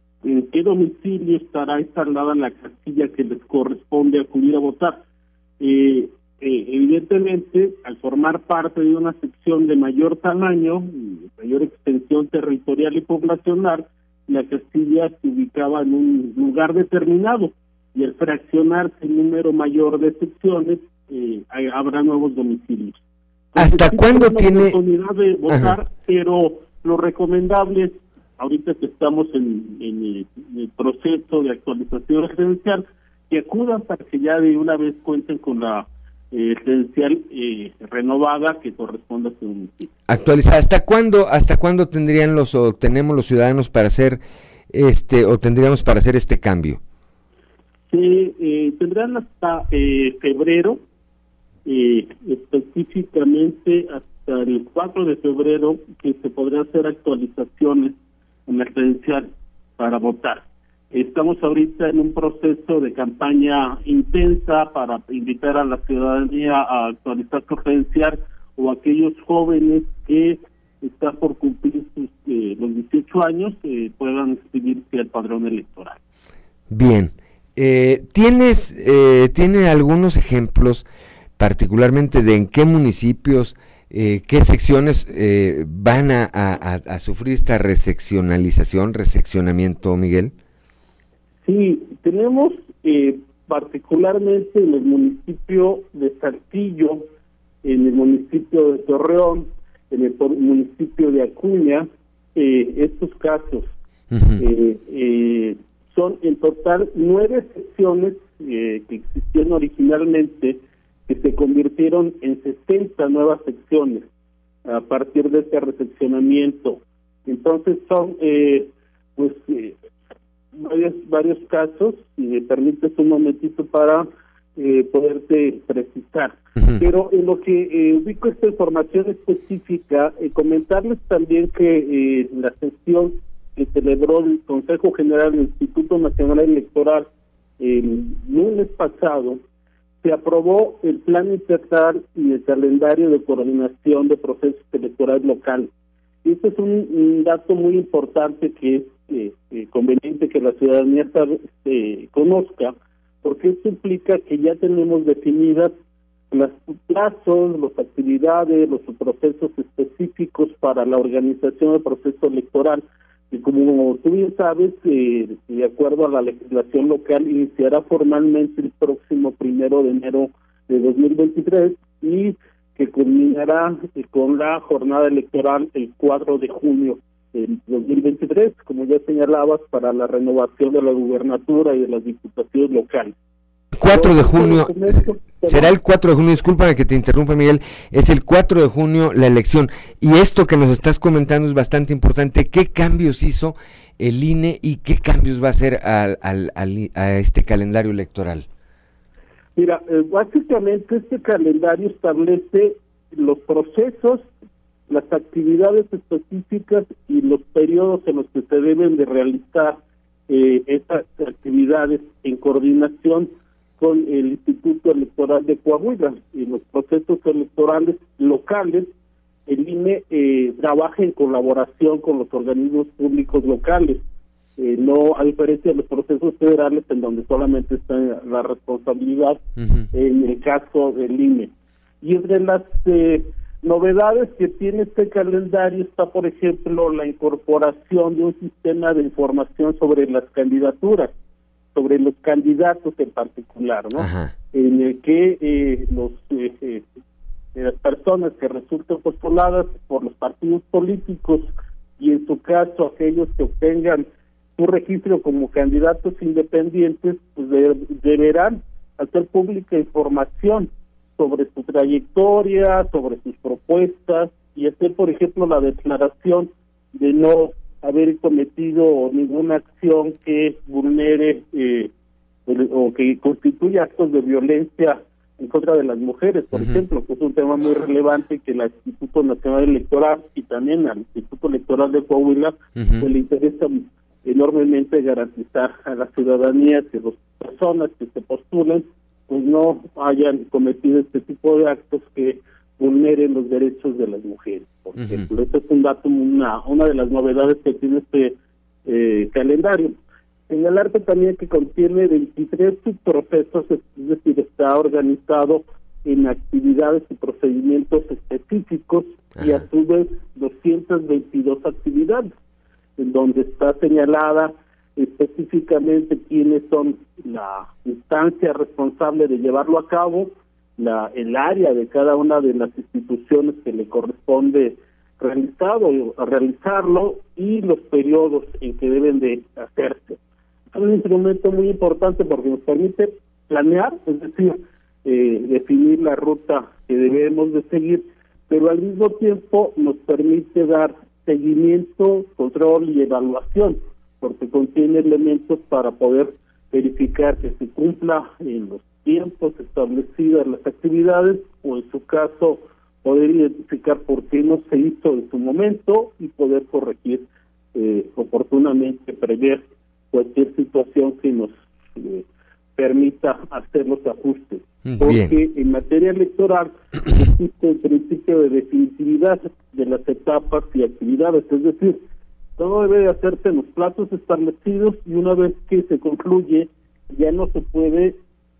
qué domicilio estará instalada la casilla que les corresponde acudir a votar. Eh, eh, evidentemente, al formar parte de una sección de mayor tamaño, mayor extensión territorial y poblacional, la Castilla se ubicaba en un lugar determinado y al fraccionarse el número mayor de secciones, eh, habrá nuevos domicilios. ¿Hasta cuándo tiene oportunidad de votar? Pero lo recomendable es, ahorita que estamos en, el, el, proceso de actualización residencial, que acudan para que ya de una vez cuenten con la eh, eh, renovada que corresponde a su municipio. Actualizada. ¿Hasta cuándo, hasta cuándo tendrían los o tenemos los ciudadanos para hacer este o tendríamos para hacer este cambio? Sí, eh, tendrán hasta eh, febrero, específicamente hasta el 4 de febrero, que se podrán hacer actualizaciones en la credencial para votar. Estamos ahorita en un proceso de campaña intensa para invitar a la ciudadanía a actualizar su credencial o aquellos jóvenes que están por cumplir sus, eh, los 18 años eh, puedan inscribirse al padrón electoral. Bien, eh, tienes eh, tiene algunos ejemplos particularmente de en qué municipios qué secciones van a, a, sufrir esta reseccionalización, reseccionamiento, Miguel. Sí, tenemos eh, particularmente en el municipio de Saltillo, en el municipio de Torreón, en el municipio de Acuña, eh, estos casos. Eh, son en total nueve secciones que existían originalmente que se convirtieron en 60 nuevas secciones a partir de este recepcionamiento. Entonces son pues varios, varios casos, y me permites un momentito para eh, poderte precisar. Pero en lo que eh, ubico esta información específica, eh, comentarles también que eh, la sesión que celebró el Consejo General del Instituto Nacional Electoral el lunes pasado, se aprobó el Plan Integral y el Calendario de Coordinación de Procesos Electorales Locales. Y este es un dato muy importante que es eh, eh, conveniente que la ciudadanía eh, conozca, porque esto implica que ya tenemos definidas los plazos, las actividades, los procesos específicos para la organización del proceso electoral. Y como tú bien sabes, eh, de acuerdo a la legislación local, iniciará formalmente el próximo primero de enero de 2023 y que culminará con la jornada electoral el 4 de junio en 2023, como ya señalabas, para la renovación de la gubernatura y de las diputaciones locales. 4 de junio, será el 4 de junio, disculpa que te interrumpa Miguel, es el 4 de junio la elección. Y esto que nos estás comentando es bastante importante. ¿Qué cambios hizo el INE y qué cambios va a hacer al, al, a este calendario electoral? Mira, eh, básicamente este calendario establece los procesos, las actividades específicas y los periodos en los que se deben de realizar eh, estas actividades en coordinación con el Instituto Electoral de Coahuila. y los procesos electorales locales, el INE eh, trabaja en colaboración con los organismos públicos locales. Eh, no a diferencia de los procesos federales en donde solamente está la responsabilidad en el caso del INE. Y entre las eh, novedades que tiene este calendario está, por ejemplo, la incorporación de un sistema de información sobre las candidaturas sobre los candidatos en particular, ¿no? En el que eh, los eh, eh, las personas que resulten postuladas por los partidos políticos y en su caso aquellos que obtengan su registro como candidatos independientes, pues deberán hacer pública información sobre su trayectoria, sobre sus propuestas y hacer, por ejemplo, la declaración de no haber cometido ninguna acción que vulnere eh, o que constituya actos de violencia en contra de las mujeres, por ejemplo, que es un tema muy relevante que el Instituto Nacional Electoral y también al Instituto Electoral de Coahuila le interesa enormemente garantizar a la ciudadanía que las personas que se postulen pues no hayan cometido este tipo de actos que vulneren los derechos de las mujeres. Por ejemplo, este es un dato, una, una de las novedades que tiene este eh, calendario. Señalarte también que contiene 23 subprocesos, es decir, está organizado en actividades y procedimientos específicos y a su vez 222 actividades, en donde está señalada específicamente quiénes son la instancia responsable de llevarlo a cabo, la, el área de cada una de las instituciones que le corresponde realizado realizarlo y los periodos en que deben de hacerse. Es un instrumento muy importante porque nos permite planear, es decir, eh, definir la ruta que debemos de seguir, pero al mismo tiempo nos permite dar seguimiento, control y evaluación, porque contiene elementos para poder verificar que se cumpla en los tiempos establecidas las actividades o en su caso poder identificar por qué no se hizo en su momento y poder corregir eh, oportunamente, prever cualquier situación que nos eh, permita hacer los ajustes. Porque en materia electoral existe el principio de definitividad de las etapas y actividades, es decir, todo debe de hacerse en los plazos establecidos y una vez que se concluye ya no se puede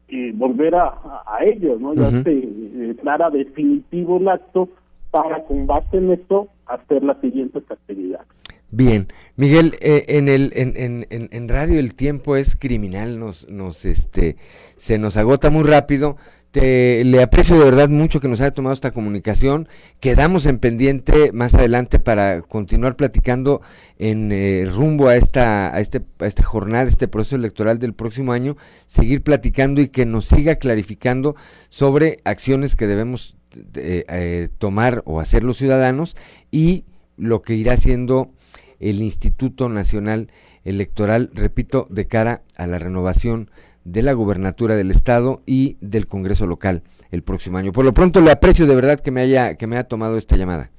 eh, volver a, a, ellos, ¿no? Ya se declara definitivo el acto para con base en esto hacer la siguiente actividad. Bien, Miguel, eh, en el en, en, en, radio el tiempo es criminal, nos nos este se nos agota muy rápido. Te, le aprecio de verdad mucho que nos haya tomado esta comunicación. Quedamos en pendiente más adelante para continuar platicando en eh, rumbo a esta, a, este, a esta jornada, este proceso electoral del próximo año, seguir platicando y que nos siga clarificando sobre acciones que debemos eh, tomar o hacer los ciudadanos y lo que irá haciendo el Instituto Nacional Electoral, repito, de cara a la renovación de la gubernatura del estado y del Congreso local el próximo año. Por lo pronto le aprecio de verdad que me haya que me haya tomado esta llamada.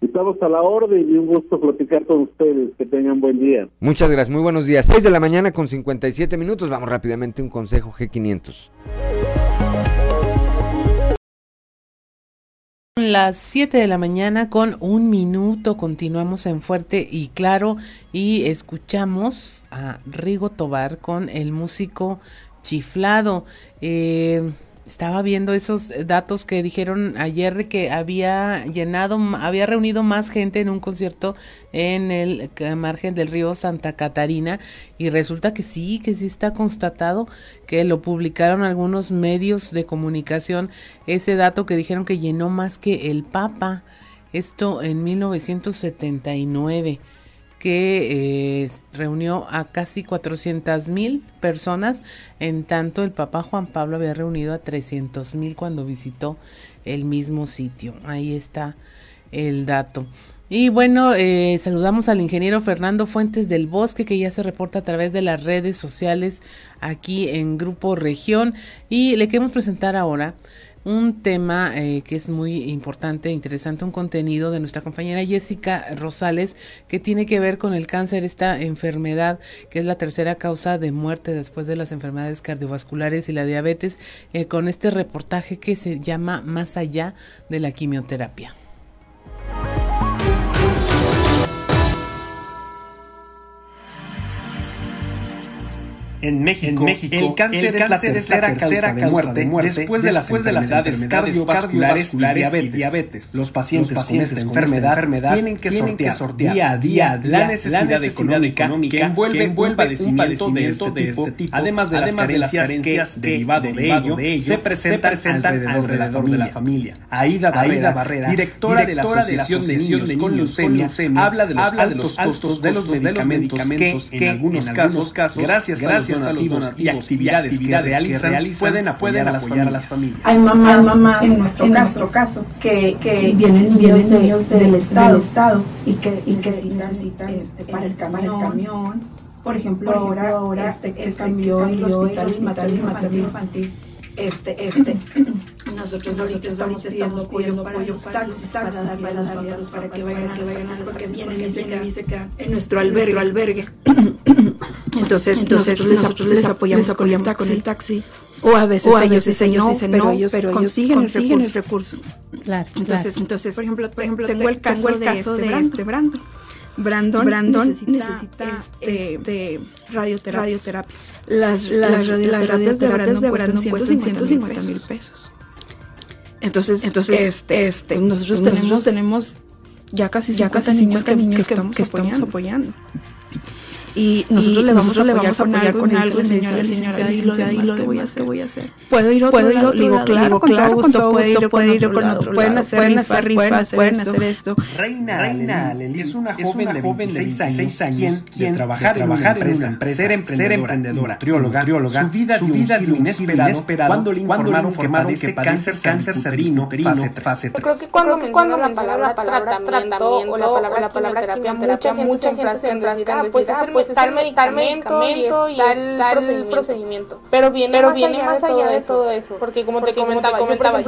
Estamos a la orden y un gusto platicar con ustedes. Que tengan buen día. Muchas gracias, muy buenos días. 6 de la mañana con 57 minutos. Vamos rápidamente a un consejo G500. Las 7 de la mañana con un minuto continuamos en Fuerte y Claro y escuchamos a Rigo Tobar con el músico chiflado. Eh, estaba viendo esos datos que dijeron ayer que había llenado, había reunido más gente en un concierto en el margen del río Santa Catarina y resulta que sí, que sí está constatado que lo publicaron algunos medios de comunicación, ese dato que dijeron que llenó más que el Papa, esto en 1979. Que eh, reunió a casi 400 mil personas, en tanto el Papa Juan Pablo había reunido a 300 mil cuando visitó el mismo sitio. Ahí está el dato. Y bueno, eh, saludamos al ingeniero Fernando Fuentes del Bosque, que ya se reporta a través de las redes sociales aquí en Grupo Región. Y le queremos presentar ahora un tema eh, que es muy importante, interesante, un contenido de nuestra compañera Jessica Rosales que tiene que ver con el cáncer, esta enfermedad que es la tercera causa de muerte después de las enfermedades cardiovasculares y la diabetes, eh, con este reportaje que se llama Más allá de la quimioterapia. En México, el cáncer, es la tercera, causa de muerte, después de las, enfermedades, cardiovasculares, y diabetes. Los pacientes, con esta enfermedad, tienen que sortear, día a día la necesidad, económica, que envuelve, un padecimiento, de, este, este tipo, además de las carencias, que, derivado, de, ello, se presentan, alrededor, de, la familia. Aida Barrera, directora, de la Asociación de Niños con Leucemia, habla de los altos costos de los medicamentos que, en algunos casos, gracias a donativos y actividades, que, realizan, pueden, apoyar, a, las familias. Hay mamás, en, nuestro, caso, caso, que, que vienen niños, de, niños del, estado, estado, y que, y que necesitan este, para, el camión, el camión. Por ejemplo, por ejemplo ahora, ahora este, que este cambió el hospital, hospital infantil, infantil este, este. Nosotros, ahorita estamos pidiendo apoyo para los taxis, para las familias, para que vayan a vayan porque vienen y se quedan en nuestro albergue. albergue. Entonces, entonces nosotros les apoyamos, con, el taxi, con el taxi. O a veces, o a ellos, dicen, no, pero ellos, pero consiguen, consiguen el recurso. Claro, entonces, entonces, por ejemplo, por ejemplo tengo el caso, el caso de, este Brando. Brandon, Brandon necesita, este, este, radioterapias. Las, las, radioterapias, de Brandon, de Brandon cuestan 150 mil pesos. Entonces, entonces este, este, nosotros, nosotros tenemos, tenemos ya casi ya casi niños que, niños que, que, estamos, apoyando y nosotros le vamos, a, le vamos a apoyar con algo, enseñarle, señora licenciada, y lo demás voy a hacer. ¿Puedo ir otro, ¿Puedo ir otro digo, claro, con todo gusto, puede ir, puede ir con otro Pueden hacer pueden hacer rifas, pueden hacer esto. Reina, Reina Leli es una joven de 26 años, quien trabajar en una empresa, ser emprendedora, nutrióloga, su vida su vida inesperado cuando le informaron que padece cáncer cáncer cervino, fase 3. Creo que cuando la palabra tratamiento o la palabra terapia, mucha mucha gente se enrasca, pues está, el medicamento, y el, procedimiento. Pero viene, pero más, viene allá más allá de todo, eso. Porque como te comentaba, yo,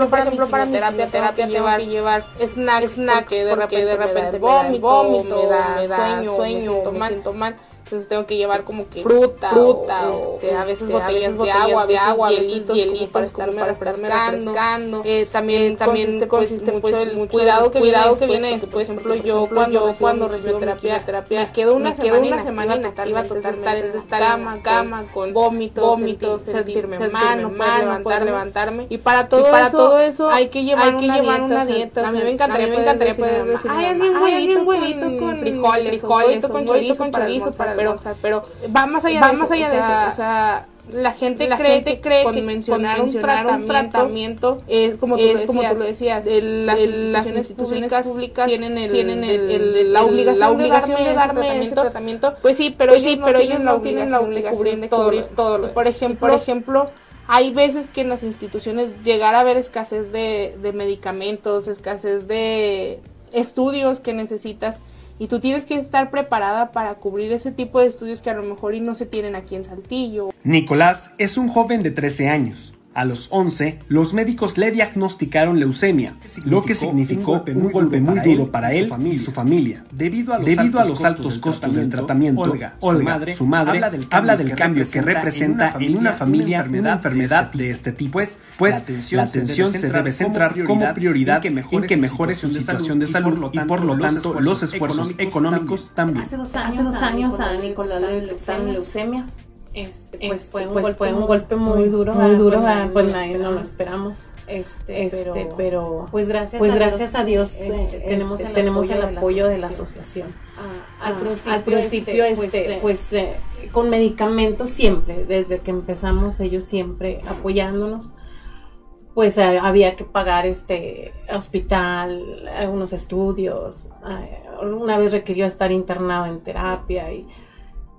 por ejemplo, para, mi terapia, terapia llevar, llevar snacks, snacks que de repente, de repente vómito, me da sueño, sueño, me siento mal entonces tengo que llevar como que fruta, fruta o, este, a veces este, botellas, de agua, a veces agua, hielitos, hielitos para estarme, para estarme refrescando. Eh, también también consiste, mucho el cuidado que cuidado que viene después. Por ejemplo, yo cuando cuando recibo terapia, terapia me quedo una semana una semana inactiva totalmente de estar cama, cama con vómitos, vómitos, sentirme mal, mal, levantar, levantarme. Y para todo para todo eso hay que llevar una dieta. A mí me encantaría me encantaría poder decir, ay, un huevito con frijoles, frijoles, con chorizo, chorizo para pero, pero va más allá, de, más allá de eso, o sea, la gente la cree, gente cree que mencionar, un, tratamiento, es como tú, es, lo, como tú lo decías, el, las, el, las, instituciones públicas tienen, el, tienen la obligación, la obligación de, darme ese tratamiento, pues sí, pero, pues ellos, sí, pero ellos no tienen la obligación de cubrir todo. todo. Por ejemplo, por ejemplo hay veces que en las instituciones llegar a haber escasez de, de medicamentos, escasez de estudios que necesitas y tú tienes que estar preparada para cubrir ese tipo de estudios que a lo mejor y no se tienen aquí en Saltillo. Nicolás es un joven de 13 años. A los 11, los médicos le diagnosticaron leucemia, lo que significó un golpe muy, duro para él y su familia. Debido a los, altos, costos del tratamiento, Olga, su madre, habla del, cambio que representa en una familia una enfermedad, de este tipo, pues, pues la atención, se, debe centrar como prioridad en que mejore, su situación de salud y por lo tanto los esfuerzos económicos también. Hace dos años a Nicolás le leucemia este, pues, pues, fue, un golpe, un golpe muy duro, muy duro, pues, pues nadie no lo esperamos. Este, este pero, pues gracias, pues a gracias Dios, a Dios este, este, tenemos, el, tenemos el apoyo de la asociación. Ah, al principio, al principio este, pues, eh, con medicamentos siempre, desde que empezamos ellos siempre apoyándonos. pues eh, había que pagar este hospital, algunos estudios, eh, una vez requirió estar internado en terapia y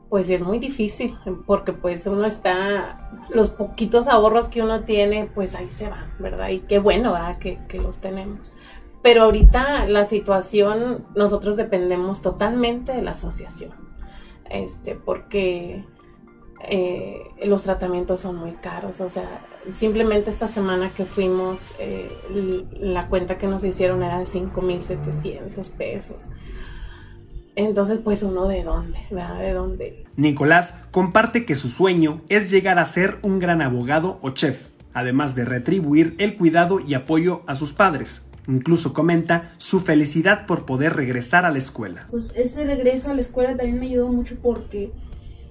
pues es muy difícil porque pues uno está, los poquitos ahorros que uno tiene pues ahí se van, ¿verdad? Y qué bueno, que los tenemos. Pero ahorita la situación, nosotros dependemos totalmente de la asociación, este, porque eh, los tratamientos son muy caros, o sea, simplemente esta semana que fuimos, eh, la cuenta que nos hicieron era de 5.700 pesos. Entonces, pues uno de dónde, ¿verdad? ¿De dónde? Nicolás comparte que su sueño es llegar a ser un gran abogado o chef, además de retribuir el cuidado y apoyo a sus padres. Incluso comenta su felicidad por poder regresar a la escuela. Pues este regreso a la escuela también me ayudó mucho porque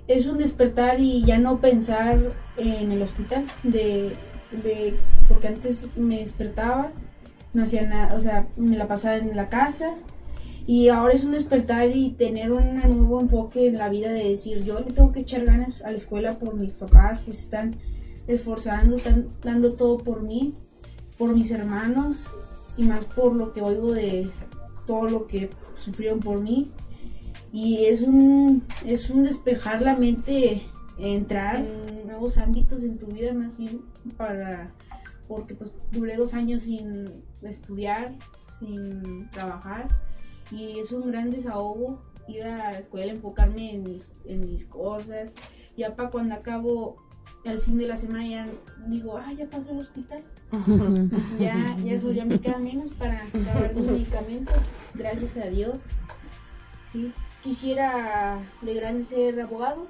es un despertar y ya no pensar en el hospital, de, de, porque antes me despertaba, no hacía nada, o sea, me la pasaba en la casa y ahora es un despertar y tener un nuevo enfoque en la vida de decir, yo le tengo que echar ganas a la escuela por mis papás que se están esforzando, están dando todo por mí, por mis hermanos y más por lo que oigo de todo lo que sufrieron por mí y es un, es un despejar la mente, entrar en nuevos ámbitos en tu vida más bien para, porque pues duré dos años sin estudiar, sin trabajar y es un gran desahogo ir a la escuela, enfocarme en mis, en mis cosas, ya para cuando acabo al fin de la semana ya digo, ah, ya pasó el hospital. ya, ya eso ya me queda menos para acabar mi medicamento, gracias a Dios. Sí, quisiera de grande ser abogado.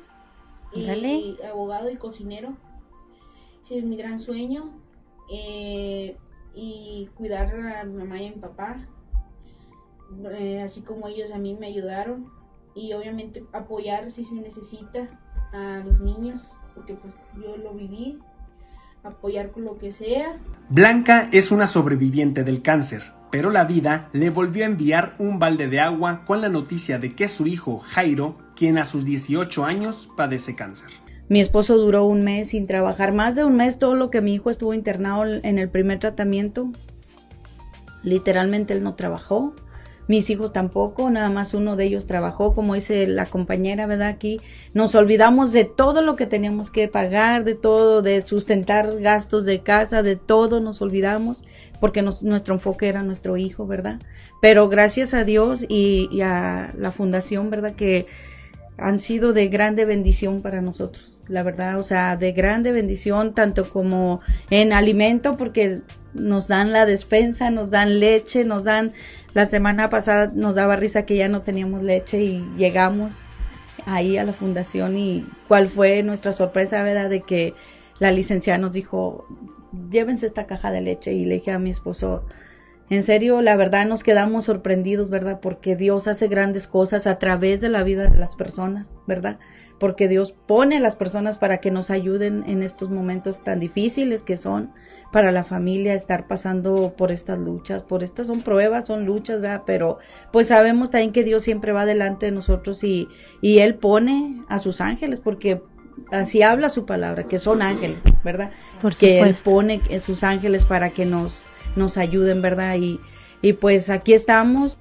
Y abogado y cocinero. Ese es mi gran sueño. Eh, y cuidar a mi mamá y a mi papá. Eh, así como ellos a mí me ayudaron. Y obviamente apoyar si se necesita a los niños. Porque pues yo lo viví. Apoyar con lo que sea. Blanca es una sobreviviente del cáncer pero la vida le volvió a enviar un balde de agua con la noticia de que su hijo Jairo, quien a sus 18 años padece cáncer. Mi esposo duró un mes sin trabajar, más de un mes todo lo que mi hijo estuvo internado en el primer tratamiento. Literalmente él no trabajó. Mis hijos tampoco, nada más uno de ellos trabajó, como dice la compañera, ¿verdad? Aquí nos olvidamos de todo lo que teníamos que pagar, de todo, de sustentar gastos de casa, de todo nos olvidamos, porque nuestro enfoque era nuestro hijo, ¿verdad? Pero gracias a Dios y, a la fundación, ¿verdad? Que han sido de grande bendición para nosotros, la verdad, o sea, de grande bendición, tanto como en alimento, porque nos dan la despensa, nos dan leche, nos dan la semana pasada nos daba risa que ya no teníamos leche y llegamos ahí a la fundación y cuál fue nuestra sorpresa, ¿verdad? De que la licenciada nos dijo, llévense esta caja de leche y le dije a mi esposo, en serio, la verdad nos quedamos sorprendidos, ¿verdad? Porque Dios hace grandes cosas a través de la vida de las personas, ¿verdad? Porque Dios pone a las personas para que nos ayuden en estos momentos tan difíciles que son para la familia estar pasando por estas luchas, por estas son pruebas, son luchas, ¿verdad? Pero pues sabemos también que Dios siempre va delante de nosotros y, y Él pone a sus ángeles porque así habla su palabra, que son ángeles, ¿verdad? que Él pone sus ángeles para que nos, nos ayuden, ¿verdad? Y, y pues aquí estamos.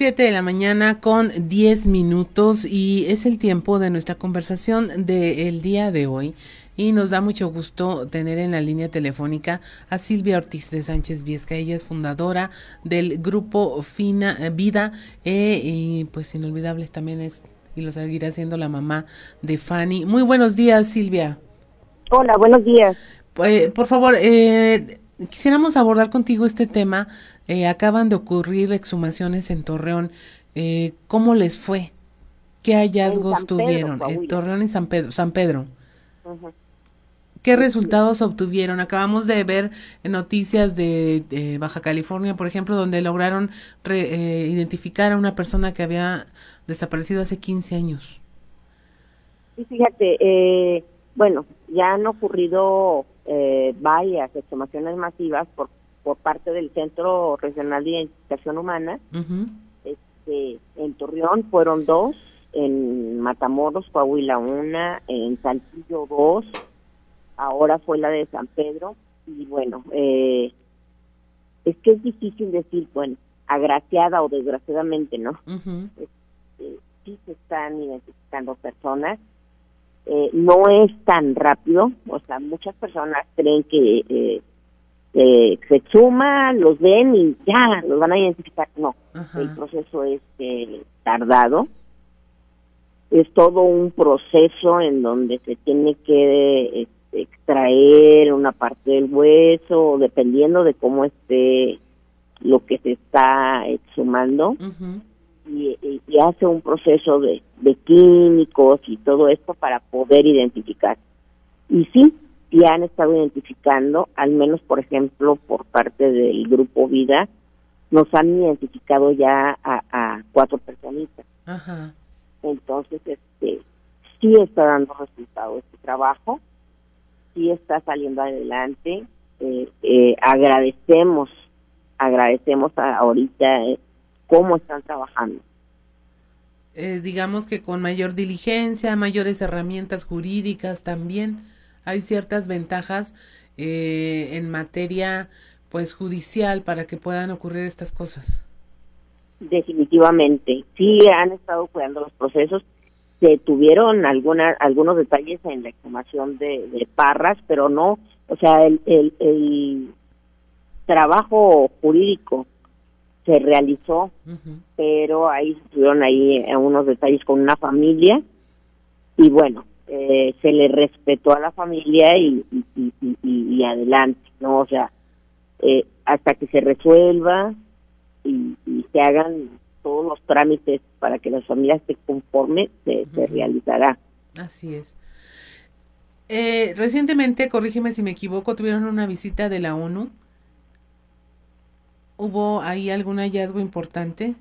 Siete de la mañana con 10 minutos y es el tiempo de nuestra conversación del día de hoy y nos da mucho gusto tener en la línea telefónica a Silvia Ortiz de Sánchez Viesca. Ella es fundadora del grupo Fina Vida eh, y pues inolvidable también es y lo seguirá siendo la mamá de Fanny. Muy buenos días, Silvia. Hola, buenos días. Eh, por favor, eh, quisiéramos abordar contigo este tema. Eh, acaban de ocurrir exhumaciones en Torreón. Eh, ¿Cómo les fue? ¿Qué hallazgos tuvieron? En Torreón y San Pedro. San Pedro. ¿Qué resultados obtuvieron? Acabamos de ver noticias de, Baja California, por ejemplo, donde lograron eh, identificar a una persona que había desaparecido hace 15 años. Sí, fíjate, eh, bueno, ya han ocurrido eh, varias exhumaciones masivas por por parte del Centro Regional de Identificación Humana. este, en Torreón fueron dos, en Matamoros, Coahuila una, en Saltillo dos, ahora fue la de San Pedro y bueno, eh, es que es difícil decir, bueno, agraciada o desgraciadamente, ¿no? Este, sí se están identificando personas, eh, no es tan rápido, o sea, muchas personas creen que eh, eh, se suman, los ven y ya, los van a identificar. No, el proceso es eh, tardado. Es todo un proceso en donde se tiene que este, extraer una parte del hueso, dependiendo de cómo esté lo que se está exhumando. y, hace un proceso de, de químicos y todo esto para poder identificar. Y sí, y han estado identificando, al menos por ejemplo por parte del grupo Vida, nos han identificado ya a, cuatro personitas. Entonces, este, sí está dando resultado este trabajo, sí está saliendo adelante. Eh, eh, agradecemos, agradecemos a, ahorita eh, cómo están trabajando. digamos que con mayor diligencia, mayores herramientas jurídicas también hay ciertas ventajas eh, en materia pues judicial para que puedan ocurrir estas cosas. Definitivamente, sí han estado cuidando los procesos. Se tuvieron alguna, algunos detalles en la exhumación de, Parras, pero no, o sea, el, el, trabajo jurídico se realizó, pero ahí tuvieron ahí eh, unos detalles con una familia y bueno, eh, se le respetó a la familia y, y, adelante, ¿no? O sea, eh, hasta que se resuelva y, se hagan todos los trámites para que la familia esté conforme, se, realizará. Así es. Eh, recientemente, corrígeme si me equivoco, tuvieron una visita de la ONU. ¿Hubo ahí algún hallazgo importante?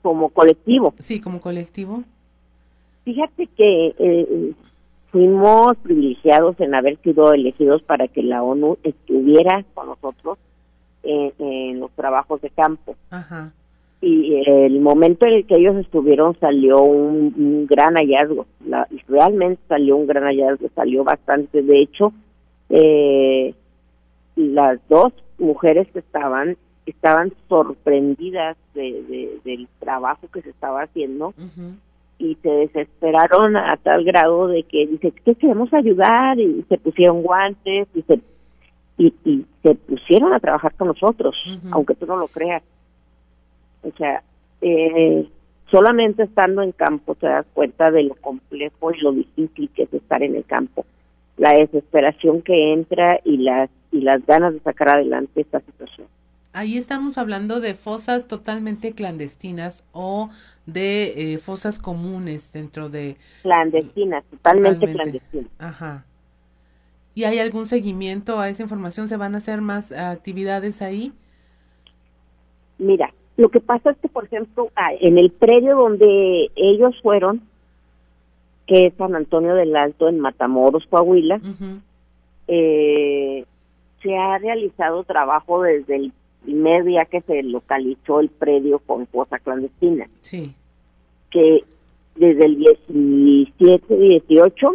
Como colectivo. Sí, como colectivo. Fíjate que eh, fuimos privilegiados en haber sido elegidos para que la ONU estuviera con nosotros en, los trabajos de campo. Y el momento en el que ellos estuvieron salió un, gran hallazgo. realmente salió un gran hallazgo, salió bastante. De hecho, eh, las dos mujeres que estaban estaban sorprendidas del trabajo que se estaba haciendo y se desesperaron a tal grado de que dice que queremos ayudar y se pusieron guantes y se y, se pusieron a trabajar con nosotros aunque tú no lo creas. O sea eh, solamente estando en campo te das cuenta de lo complejo y lo difícil que es estar en el campo. La desesperación que entra y las y las ganas de sacar adelante esta situación ahí estamos hablando de fosas totalmente clandestinas o de eh, fosas comunes dentro de... Clandestinas, totalmente, clandestinas. Ajá. ¿Y hay algún seguimiento a esa información? ¿Se van a hacer más actividades ahí? Mira, lo que pasa es que, por ejemplo, en el predio donde ellos fueron, que es San Antonio del Alto, en Matamoros, Coahuila, eh, se ha realizado trabajo desde el primer día que se localizó el predio con fosa clandestina. Sí. Que desde el 17, 18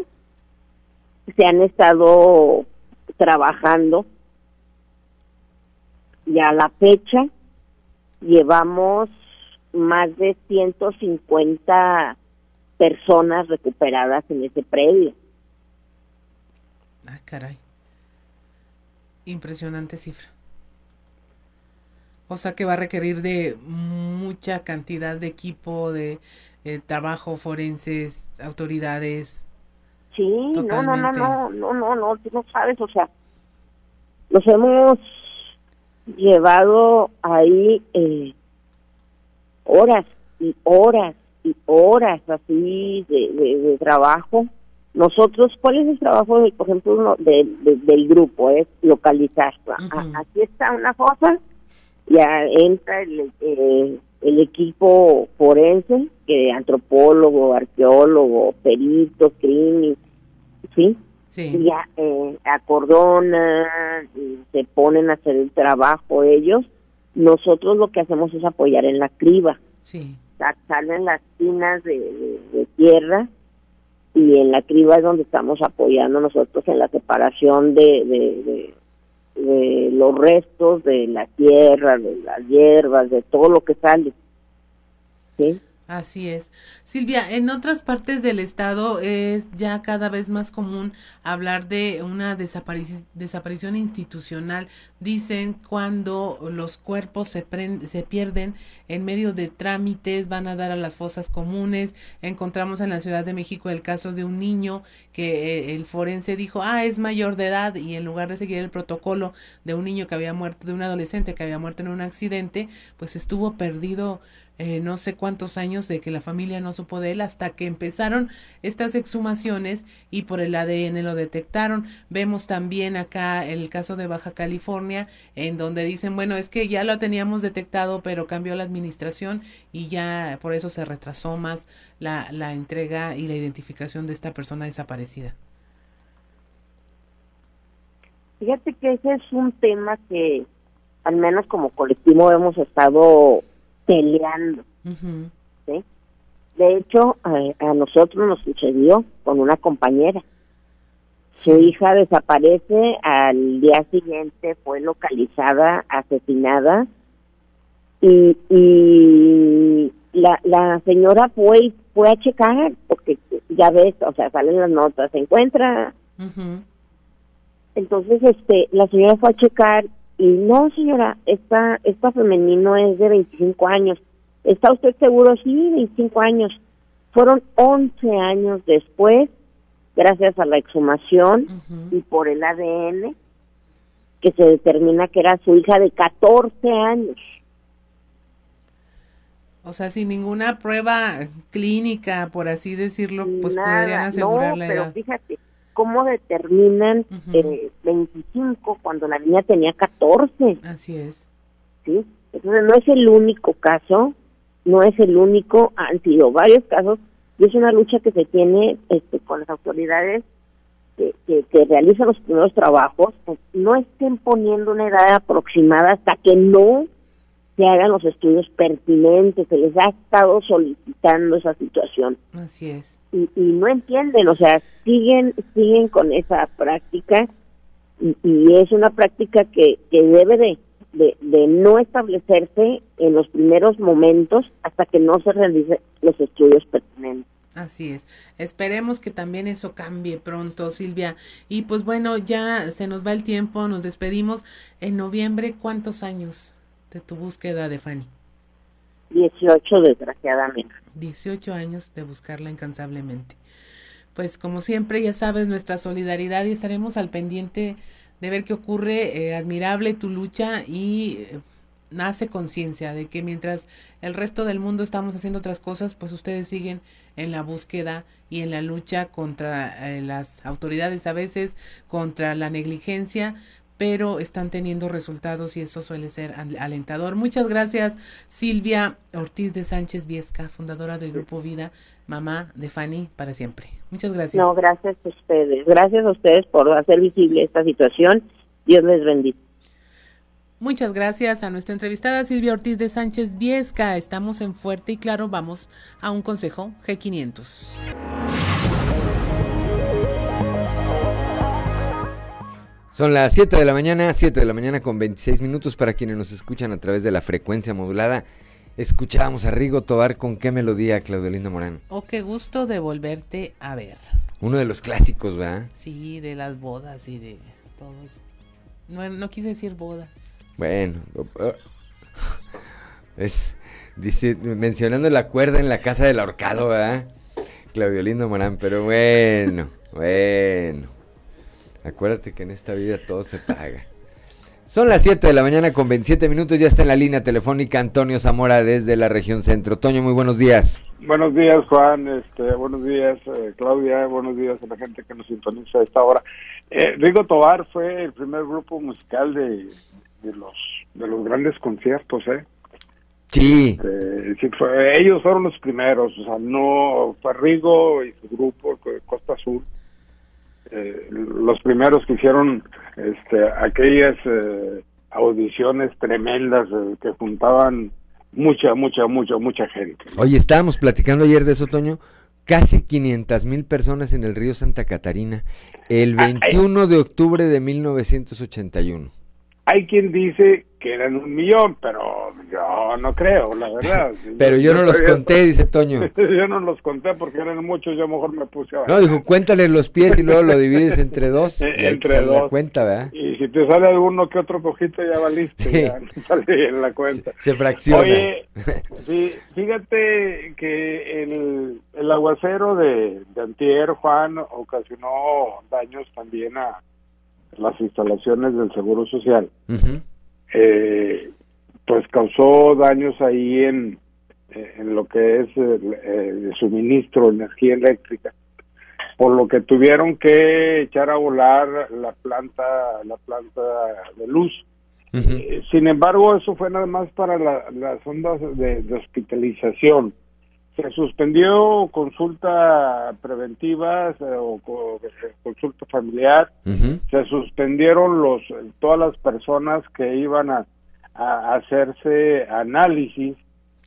se han estado trabajando y a la fecha llevamos más de 150 personas recuperadas en ese predio. Ah, caray. Impresionante cifra. O sea que va a requerir de mucha cantidad de equipo, de eh, trabajo, forenses, autoridades. Sí, no, no, no, no, no, no, no, tú no sabes, o sea, los hemos llevado ahí eh, horas y horas y horas así de, de, trabajo. Nosotros, ¿cuál es el trabajo, de, por ejemplo, del grupo? Es localizar. Aquí está una cosa ya entra el, eh, el equipo forense, que antropólogo, arqueólogo, perito, crimen, ¿sí? Sí. Ya eh, acordonan, se ponen a hacer el trabajo ellos. Nosotros lo que hacemos es apoyar en la criba. Sí. salen las tinas de, tierra y en la criba es donde estamos apoyando nosotros en la separación de, de, los restos de la tierra, de las hierbas, de todo lo que sale. ¿sí? Así es. Silvia, en otras partes del estado es ya cada vez más común hablar de una desaparición institucional. Dicen cuando los cuerpos se, se pierden en medio de trámites, van a dar a las fosas comunes. Encontramos en la Ciudad de México el caso de un niño que eh, el forense dijo, ah, es mayor de edad y en lugar de seguir el protocolo de un niño que había muerto, de un adolescente que había muerto en un accidente, pues estuvo perdido eh, no sé cuántos años de que la familia no supo de él hasta que empezaron estas exhumaciones y por el ADN lo detectaron. Vemos también acá el caso de Baja California en donde dicen, bueno, es que ya lo teníamos detectado pero cambió la administración y ya por eso se retrasó más la, la entrega y la identificación de esta persona desaparecida. Fíjate que ese es un tema que al menos como colectivo hemos estado peleando. ¿sí? De hecho, a, nosotros nos sucedió con una compañera. Su hija desaparece, al día siguiente fue localizada, asesinada, y, y la, la señora fue, fue a checar, porque ya ves, o sea, salen las notas, se encuentra. Entonces, este, la señora fue a checar y no, señora, esta, esta femenino es de 25 años. ¿Está usted seguro? Sí, 25 años. Fueron 11 años después, gracias a la exhumación y por el ADN, que se determina que era su hija de 14 años. O sea, sin ninguna prueba clínica, por así decirlo, pues podrían asegurar la edad. Pero fíjate, cómo determinan 25 eh, cuando la niña tenía 14. Así es. ¿Sí? Entonces no es el único caso, no es el único, han sido varios casos y es una lucha que se tiene este, con las autoridades que, que, realizan los primeros trabajos, pues, no estén poniendo una edad aproximada hasta que no se hagan los estudios pertinentes, se les ha estado solicitando esa situación. Así es. Y, no entienden, o sea, siguen siguen con esa práctica y, es una práctica que, que debe de, de, no establecerse en los primeros momentos hasta que no se realicen los estudios pertinentes. Así es. Esperemos que también eso cambie pronto, Silvia. Y pues bueno, ya se nos va el tiempo, nos despedimos. En noviembre, ¿cuántos años? De tu búsqueda de Fanny? 18, desgraciadamente. 18 años de buscarla incansablemente. Pues como siempre, ya sabes, nuestra solidaridad y estaremos al pendiente de ver qué ocurre. Eh, admirable tu lucha y eh, nace conciencia de que mientras el resto del mundo estamos haciendo otras cosas, pues ustedes siguen en la búsqueda y en la lucha contra eh, las autoridades a veces, contra la negligencia, pero están teniendo resultados y eso suele ser alentador. Muchas gracias Silvia Ortiz de Sánchez Viesca, fundadora del Grupo Vida, mamá de Fanny para siempre. Muchas gracias. No, gracias a ustedes. Gracias a ustedes por hacer visible esta situación. Dios les bendiga. Muchas gracias a nuestra entrevistada Silvia Ortiz de Sánchez Viesca. Estamos en Fuerte y Claro. Vamos a un consejo G500. Son las 7 de la mañana, 7 de la mañana con 26 minutos para quienes nos escuchan a través de la frecuencia modulada. Escuchábamos a Rigo Tobar con qué melodía, Claudio Linda Morán. Oh, qué gusto de volverte a ver. Uno de los clásicos, ¿verdad? Sí, de las bodas y de todo eso. No, no quise decir boda. Bueno, es, dice, mencionando la cuerda en la casa del ahorcado, ¿verdad? Claudio Lindo Morán, pero bueno, bueno. Acuérdate que en esta vida todo se paga. Son las 7 de la mañana con 27 minutos, ya está en la línea telefónica Antonio Zamora desde la región centro. Toño, muy buenos días. Buenos días, Juan. Este, buenos días, eh, Claudia. Buenos días a la gente que nos sintoniza a esta hora. Eh, Rigo Tobar fue el primer grupo musical de, los de los grandes conciertos, ¿eh? Sí. Este, sí fue, ellos fueron los primeros, o sea, no fue Rigo y su grupo Costa Azul eh, los primeros que hicieron este, aquellas eh, audiciones tremendas eh, que juntaban mucha, mucha, mucha, mucha gente. Oye, estábamos platicando ayer de eso, Toño. Casi 500 mil personas en el río Santa Catarina, el 21 ah, de octubre de 1981. Hay quien dice que eran un millón, pero yo no creo, la verdad. pero yo, no los conté, dice Toño. yo no los conté porque eran muchos, yo mejor me puse a... No, dijo, cuéntale los pies y luego lo divides entre dos. entre dos. cuenta, ¿verdad? Y si te sale alguno que otro cojito ya valiste, ya sale bien la cuenta. Se, fracciona. Oye, sí, fíjate que el, el aguacero de, de Antier, Juan, ocasionó daños también a las instalaciones del Seguro Social, eh, pues causó daños ahí en, en lo que es el, suministro de energía eléctrica, por lo que tuvieron que echar a volar la planta, la planta de luz. Eh, sin embargo, eso fue nada más para las ondas de hospitalización se suspendió consulta preventiva eh, o, eh, consulta familiar, se suspendieron los todas las personas que iban a, hacerse análisis,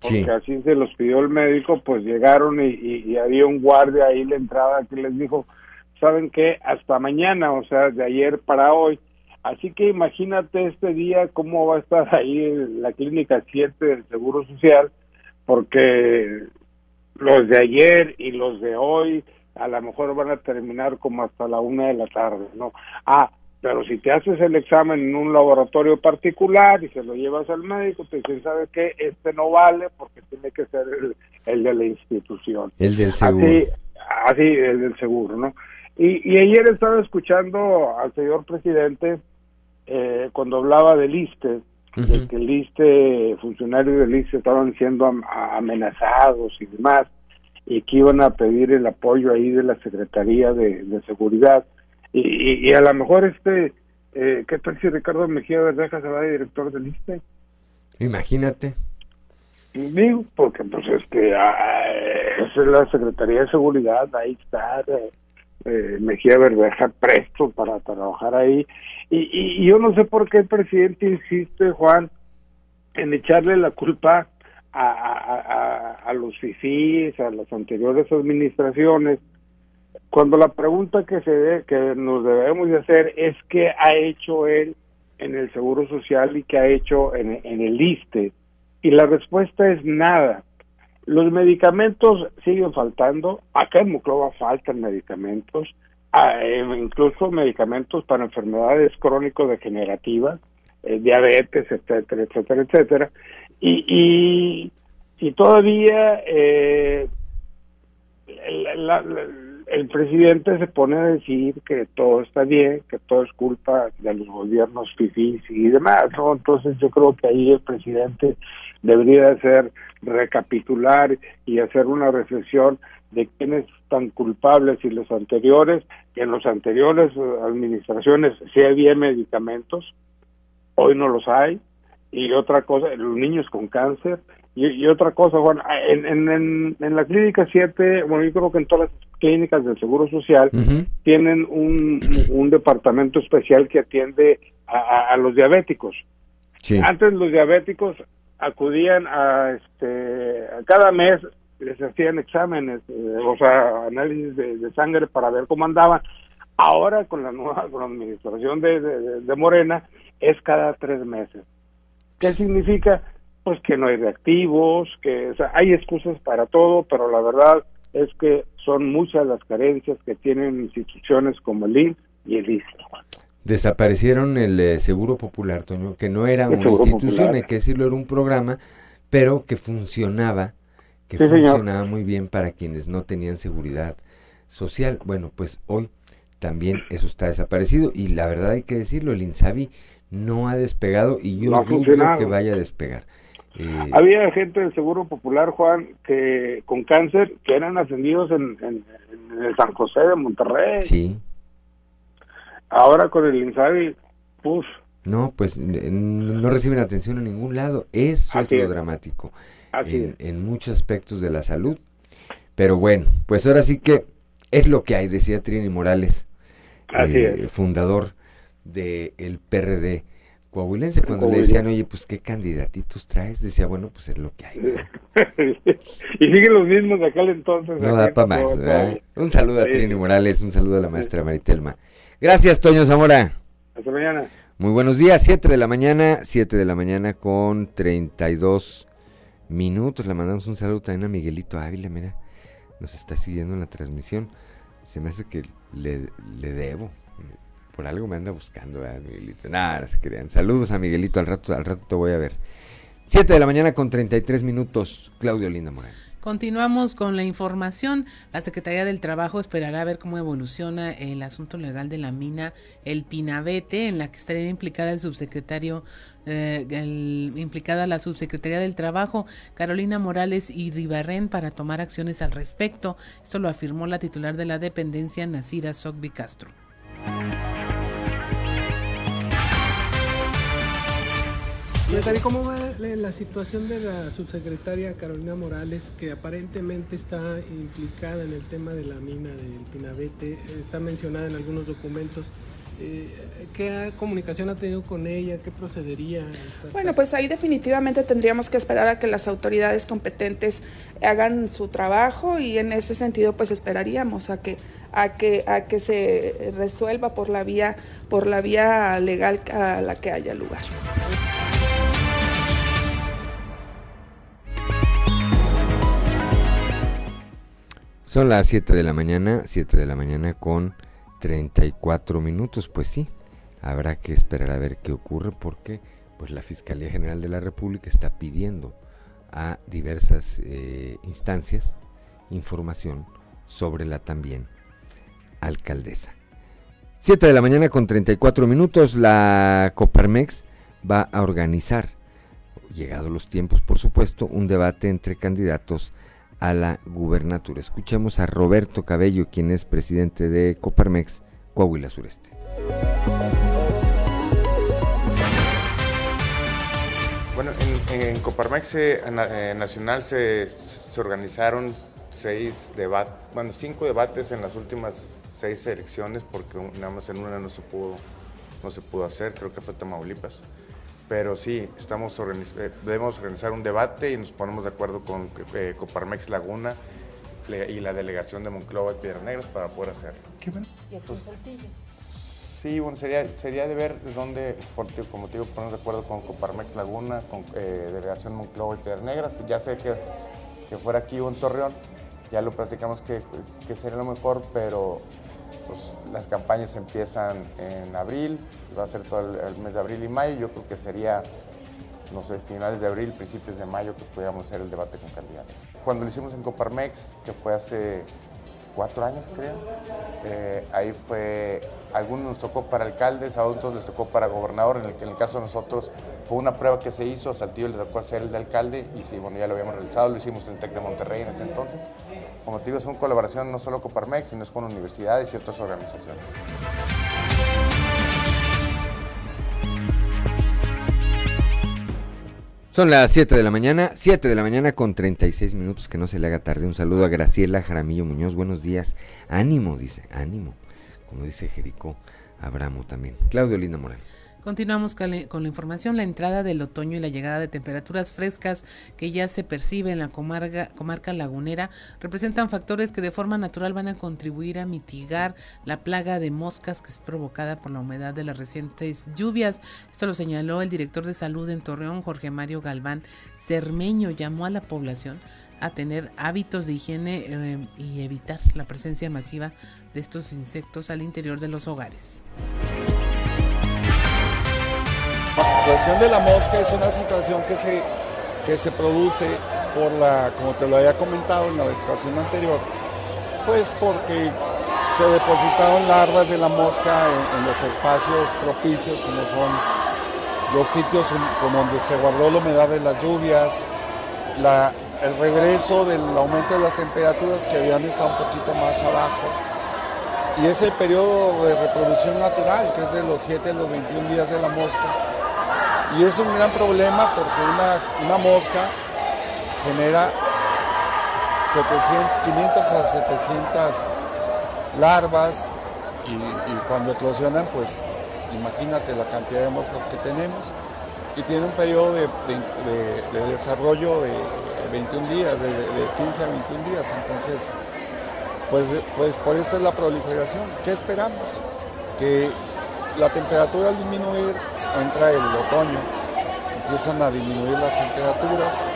porque así se los pidió el médico, pues llegaron y, había un guardia ahí la entrada que les dijo, ¿saben qué? Hasta mañana, o sea, de ayer para hoy. Así que imagínate este día cómo va a estar ahí la clínica 7 del Seguro Social, porque los de ayer y los de hoy a lo mejor van a terminar como hasta la una de la tarde, ¿no? Ah, pero si te haces el examen en un laboratorio particular y se lo llevas al médico, te dicen, ¿sabe qué? Este no vale porque tiene que ser el, de la institución. El del seguro. Así, así el del seguro, ¿no? Y, y ayer estaba escuchando al señor presidente eh, cuando hablaba del ISTE, de que el ISTE, funcionarios del ISTE estaban siendo amenazados y demás, y que iban a pedir el apoyo ahí de la Secretaría de, Seguridad. Y, a lo mejor este, eh, ¿qué tal si Ricardo Mejía Verdeja se va de director del ISTE? Imagínate. Digo, porque pues este, es la Secretaría de Seguridad, ahí está eh, eh, Mejía Verdeja presto para trabajar ahí y, yo no sé por qué el presidente insiste, Juan, en echarle la culpa a, a, los FIFIs, a las anteriores administraciones, cuando la pregunta que se que nos debemos de hacer es qué ha hecho él en el Seguro Social y qué ha hecho en, en el ISTE. Y la respuesta es nada. Los medicamentos siguen faltando, acá en Muclova faltan medicamentos, eh, incluso medicamentos para enfermedades crónico-degenerativas, eh, diabetes, etcétera, etcétera, etcétera. Y, y, todavía eh, el, presidente se pone a decir que todo está bien, que todo es culpa de los gobiernos fifís y demás, ¿no? Entonces yo creo que ahí el presidente debería hacer recapitular y hacer una reflexión de quiénes están culpables y los anteriores, que en los anteriores eh, administraciones sí había medicamentos, hoy no los hay, y otra cosa, los niños con cáncer, y, otra cosa, bueno, en, en, en, la clínica 7, bueno, yo creo que en todas las clínicas del Seguro Social tienen un, un, departamento especial que atiende a, a, los diabéticos. Antes los diabéticos acudían a este cada mes les hacían exámenes, eh, o sea, análisis de, sangre para ver cómo andaban. Ahora con la nueva con administración de, de, Morena es cada tres meses. ¿Qué significa? Pues que no hay reactivos, que o sea, hay excusas para todo, pero la verdad es que son muchas las carencias que tienen instituciones como el INS y el ISLA. Desaparecieron el eh, Seguro Popular, Toño, que no era una institución, hay que decirlo, era un programa, pero que funcionaba que funcionaba muy bien para quienes no tenían seguridad social. Bueno, pues hoy también eso está desaparecido y la verdad hay que decirlo, el INSABI no ha despegado y yo no dudo que vaya a despegar. Eh, Había gente del Seguro Popular, Juan, que con cáncer que eran ascendidos en, en, el San José de Monterrey. Sí. Ahora con el INSABI, pues... No, pues no reciben atención en ningún lado. Eso es lo dramático en, muchos aspectos de la salud. Pero bueno, pues ahora sí que es lo que hay, decía Trini Morales, eh, fundador del PRD coahuilense. Cuando le decían, oye, pues qué candidatitos traes, decía, bueno, pues es lo que hay. y siguen los mismos de aquel entonces. No da para más. Un saludo a Trini Morales, un saludo a la maestra Maritelma. Gracias, Toño Zamora. Hasta mañana. Muy buenos días, 7 de la mañana, 7 de la mañana con 32 minutos. Le mandamos un saludo también a Miguelito Ávila, mira, nos está siguiendo en la transmisión. Se me hace que le, le debo. Por algo me anda buscando, ¿verdad, Miguelito? Nada, se crean. Saludos a Miguelito, al rato, al rato te voy a ver. 7 de la mañana con 33 minutos, Claudio Linda Moreno. Continuamos con la información. La Secretaría del Trabajo esperará ver cómo evoluciona el asunto legal de la mina El Pinabete, en la que estaría implicada el subsecretario, eh, implicada la subsecretaría del Trabajo, Carolina Morales y Ribarren, para tomar acciones al respecto. Esto lo afirmó la titular de la dependencia, Nacira Sogbi Castro. ¿Cómo va la situación de la subsecretaria Carolina Morales, que aparentemente está implicada en el tema de la mina del Pinabete? Está mencionada en algunos documentos. Eh, ¿Qué comunicación ha tenido con ella? ¿Qué procedería? Bueno, pues ahí definitivamente tendríamos que esperar a que las autoridades competentes hagan su trabajo y en ese sentido pues esperaríamos a que a que a que se resuelva por la vía por la vía legal a la que haya lugar. Son las 7 de la mañana, 7 de la mañana con 34 minutos, pues sí, habrá que esperar a ver qué ocurre porque pues la Fiscalía General de la República está pidiendo a diversas eh, instancias información sobre la también alcaldesa. 7 de la mañana con 34 minutos, la Coparmex va a organizar, llegados los tiempos por supuesto, un debate entre candidatos a la gubernatura. Escuchemos a Roberto Cabello, quien es presidente de Coparmex, Coahuila Sureste. Bueno, en, Coparmex eh, Nacional se, se, organizaron seis debates, bueno, cinco debates en las últimas seis elecciones, porque nada más en una no se pudo, no se pudo hacer, creo que fue Tamaulipas pero sí, estamos eh, debemos organizar un debate y nos ponemos de acuerdo con eh, Coparmex Laguna y la delegación de Monclova y Piedras Negras para poder hacerlo. ¿Qué bueno? ¿Y aquí pues, Saltillo? Sí, bueno, sería, sería de ver dónde, como te digo, ponernos de acuerdo con Coparmex Laguna, con eh, Delegación Monclova y Piedras Negras. Ya sé que, que fuera aquí o en Torreón, ya lo platicamos que, que sería lo mejor, pero pues, las campañas empiezan en abril, va a ser todo el, mes de abril y mayo. Yo creo que sería, no sé, finales de abril, principios de mayo que pudiéramos hacer el debate con candidatos. Cuando lo hicimos en Coparmex, que fue hace cuatro años creo, eh, ahí fue, algunos nos tocó para alcaldes, a otros les tocó para gobernador, en el, en el caso de nosotros fue una prueba que se hizo, a Saltillo le tocó hacer el de alcalde y sí, bueno, ya lo habíamos realizado, lo hicimos en el TEC de Monterrey en ese entonces. Como te digo, es una colaboración no solo con Parmex, sino es con universidades y otras organizaciones. Son las 7 de la mañana, 7 de la mañana con 36 minutos, que no se le haga tarde. Un saludo a Graciela Jaramillo Muñoz, buenos días. Ánimo, dice, ánimo. Como dice Jericó Abramo también. Claudio Linda Moreno. Continuamos con la información. La entrada del otoño y la llegada de temperaturas frescas que ya se percibe en la comarca, lagunera representan factores que de forma natural van a contribuir a mitigar la plaga de moscas que es provocada por la humedad de las recientes lluvias. Esto lo señaló el director de salud en Torreón, Jorge Mario Galván Cermeño. Llamó a la población a tener hábitos de higiene eh, y evitar la presencia masiva de estos insectos al interior de los hogares. La cuestión de la mosca es una situación que se, que se produce por la, como te lo había comentado en la ocasión anterior, pues porque se depositaron larvas de la mosca en, los espacios propicios como son los sitios como donde se guardó la humedad de las lluvias, el regreso del aumento de las temperaturas que habían estado un poquito más abajo. Y es el periodo de reproducción natural, que es de los 7 a los 21 días de la mosca y es un gran problema porque una, mosca genera 500 a 700 larvas y, cuando eclosionan pues imagínate la cantidad de moscas que tenemos, y tiene un periodo de, desarrollo de 21 días, de, 15 a 21 días. Entonces, pues, pues por esto es la proliferación. ¿Qué esperamos? Que la temperatura al disminuir, entra el otoño, empiezan a disminuir las temperaturas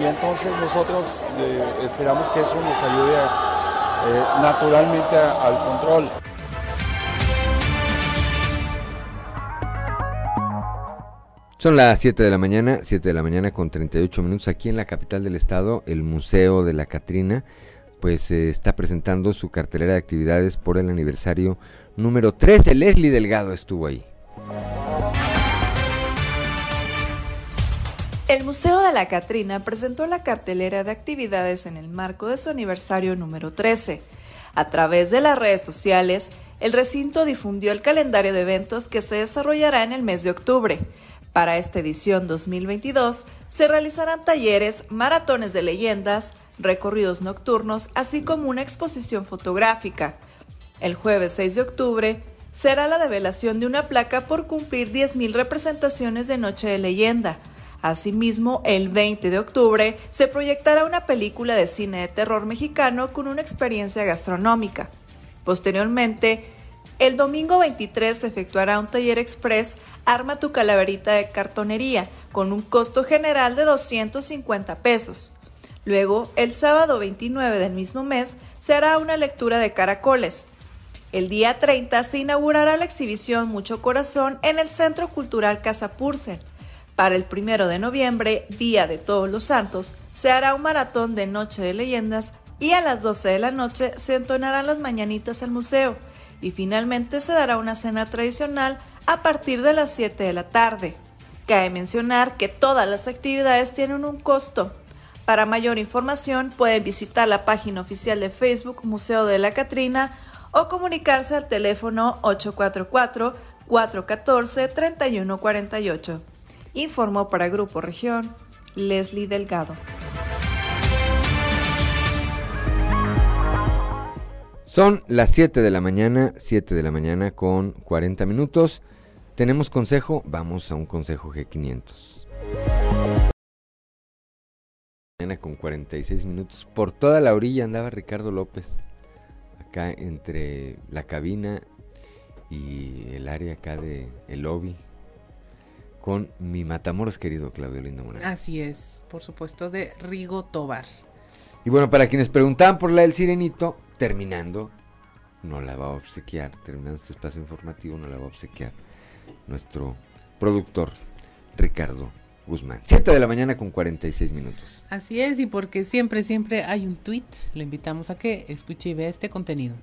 y entonces nosotros eh, esperamos que eso nos ayude eh, naturalmente al control. Son las 7 de la mañana, 7 de la mañana con 38 minutos aquí en la capital del estado, el Museo de la Catrina, pues eh, está presentando su cartelera de actividades por el aniversario número 13. Leslie Delgado estuvo ahí. El Museo de la Catrina presentó la cartelera de actividades en el marco de su aniversario número 13. A través de las redes sociales, el recinto difundió el calendario de eventos que se desarrollará en el mes de octubre. Para esta edición 2022 se realizarán talleres, maratones de leyendas, recorridos nocturnos, así como una exposición fotográfica. El jueves 6 de octubre será la develación de una placa por cumplir 10.000 representaciones de Noche de Leyenda. Asimismo, el 20 de octubre se proyectará una película de cine de terror mexicano con una experiencia gastronómica. Posteriormente, el domingo 23 se efectuará un taller express Arma tu calaverita de cartonería con un costo general de 250 pesos. Luego, el sábado 29 del mismo mes, se hará una lectura de caracoles. El día 30 se inaugurará la exhibición Mucho Corazón en el Centro Cultural Casa Purcell. Para el primero de noviembre, Día de Todos los Santos, se hará un maratón de Noche de Leyendas y a las 12 de la noche se entonarán las mañanitas al museo y finalmente se dará una cena tradicional a partir de las 7 de la tarde. Cabe mencionar que todas las actividades tienen un costo. Para mayor información pueden visitar la página oficial de Facebook Museo de la Catrina o comunicarse al teléfono 844-414-3148. Informó para Grupo Región Leslie Delgado. Son las 7 de la mañana, 7 de la mañana con 40 minutos. Tenemos consejo, vamos a un consejo G500. Mañana con 46 minutos. Por toda la orilla andaba Ricardo López. Acá entre la cabina y el área acá de el lobby. Con mi Matamoros querido Claudio Lindo Moreno. Así es, por supuesto, de Rigo Tobar. Y bueno, para quienes preguntaban por la del Sirenito, terminando, no la va a obsequiar, terminando este espacio informativo, no la va a obsequiar nuestro productor Ricardo Guzmán. 7 de la mañana con 46 minutos. Así es, y porque siempre, siempre hay un tweet, le invitamos a que escuche y vea este contenido.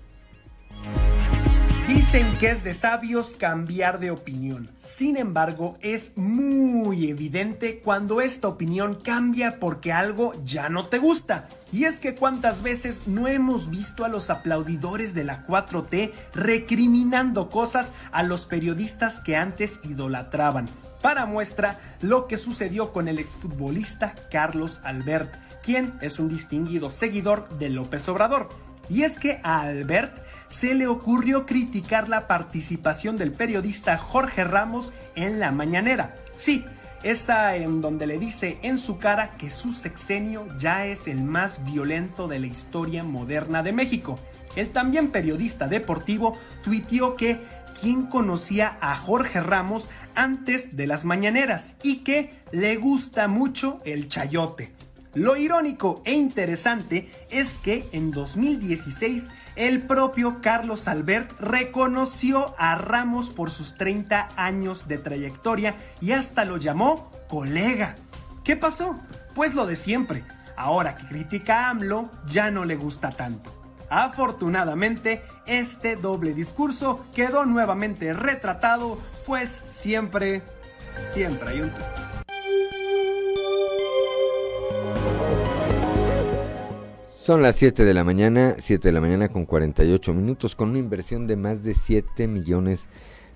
Dicen que es de sabios cambiar de opinión. Sin embargo, es muy evidente cuando esta opinión cambia porque algo ya no te gusta. Y es que cuántas veces no hemos visto a los aplaudidores de la 4T recriminando cosas a los periodistas que antes idolatraban. Para muestra lo que sucedió con el exfutbolista Carlos Albert, quien es un distinguido seguidor de López Obrador. Y es que a Albert se le ocurrió criticar la participación del periodista Jorge Ramos en la mañanera. Sí, esa en donde le dice en su cara que su sexenio ya es el más violento de la historia moderna de México. El también periodista deportivo tuiteó que quien conocía a Jorge Ramos antes de las mañaneras y que le gusta mucho el chayote. Lo irónico e interesante es que en 2016 el propio Carlos Albert reconoció a Ramos por sus 30 años de trayectoria y hasta lo llamó colega. ¿Qué pasó? Pues lo de siempre. Ahora que critica a AMLO, ya no le gusta tanto. Afortunadamente, este doble discurso quedó nuevamente retratado, pues siempre, siempre hay un... Son las 7 de la mañana, 7 de la mañana con 48 minutos, con una inversión de más de 7 millones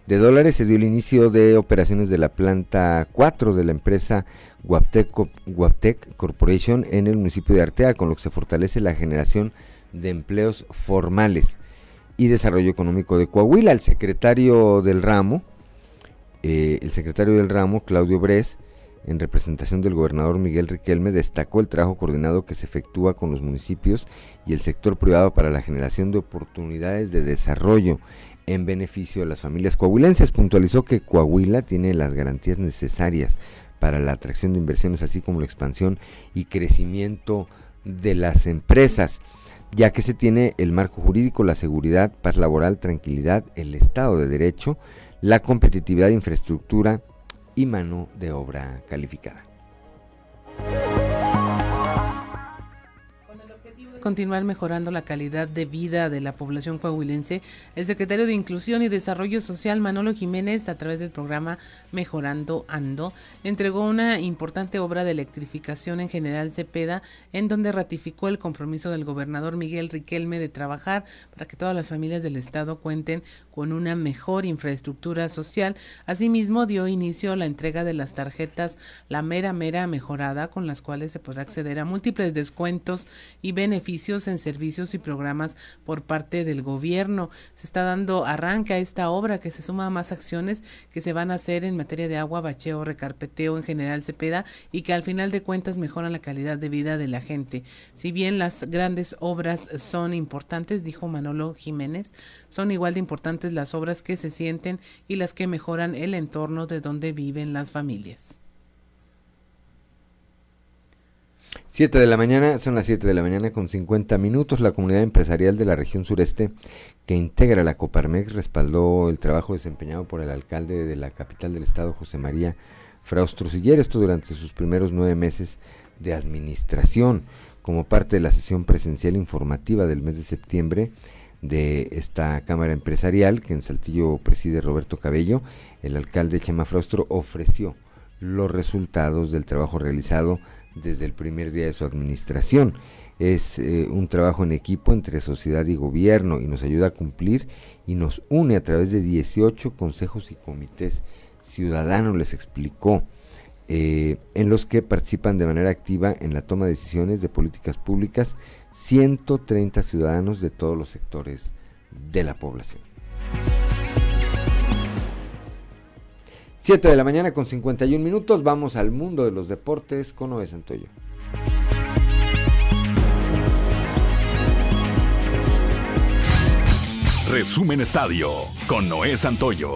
de dólares. Se dio el inicio de operaciones de la planta 4 de la empresa Guaptec, Corporation en el municipio de Artea, con lo que se fortalece la generación empleos formales y desarrollo económico de Coahuila. El secretario del ramo, eh, el secretario del ramo, Claudio Bres, en representación del gobernador Miguel Riquelme, destacó el trabajo coordinado que se efectúa con los municipios y el sector privado para la generación de oportunidades de desarrollo en beneficio de las familias coahuilenses. Puntualizó que Coahuila tiene las garantías necesarias para la atracción de inversiones, así como la expansión y crecimiento de las empresas, ya que se tiene el marco jurídico, la seguridad, paz laboral, tranquilidad, el Estado de Derecho, la competitividad infraestructura y mano de obra calificada. Continuar mejorando la calidad de vida de la población coahuilense, el secretario de Inclusión y Desarrollo Social, Manolo Jiménez, a través del programa Mejorando Ando, entregó una importante obra de electrificación en General Cepeda, en donde ratificó el compromiso del gobernador Miguel Riquelme de trabajar para que todas las familias del Estado cuenten con una mejor infraestructura social. Asimismo, dio inicio a la entrega de las tarjetas La Mera Mera Mejorada, con las cuales se podrá acceder a múltiples descuentos y beneficios en servicios y programas por parte del gobierno. Se está dando arranque a esta obra que se suma a más acciones que se van a hacer en materia de agua, bacheo, recarpeteo en general Cepeda y que al final de cuentas mejoran la calidad de vida de la gente. Si bien las grandes obras son importantes, dijo Manolo Jiménez, son igual de importantes las obras que se sienten y las que mejoran el entorno de donde viven las familias. 7 de la mañana, son las 7 de la mañana con 50 minutos. La comunidad empresarial de la región sureste que integra la Coparmex respaldó el trabajo desempeñado por el alcalde de la capital del estado, José María Fraustro Siller, esto durante sus primeros nueve meses de administración, como parte de la sesión presencial informativa del mes de septiembre de esta Cámara Empresarial que en Saltillo preside Roberto Cabello, el alcalde Chema Fraustro ofreció los resultados del trabajo realizado desde el primer día de su administración. Es eh, un trabajo en equipo entre sociedad y gobierno y nos ayuda a cumplir y nos une a través de 18 consejos y comités ciudadanos, les explicó, eh, en los que participan de manera activa en la toma de decisiones de políticas públicas 130 ciudadanos de todos los sectores de la población. 7 de la mañana con 51 minutos, vamos al mundo de los deportes con Noé Santoyo. Resumen Estadio con Noé Santoyo.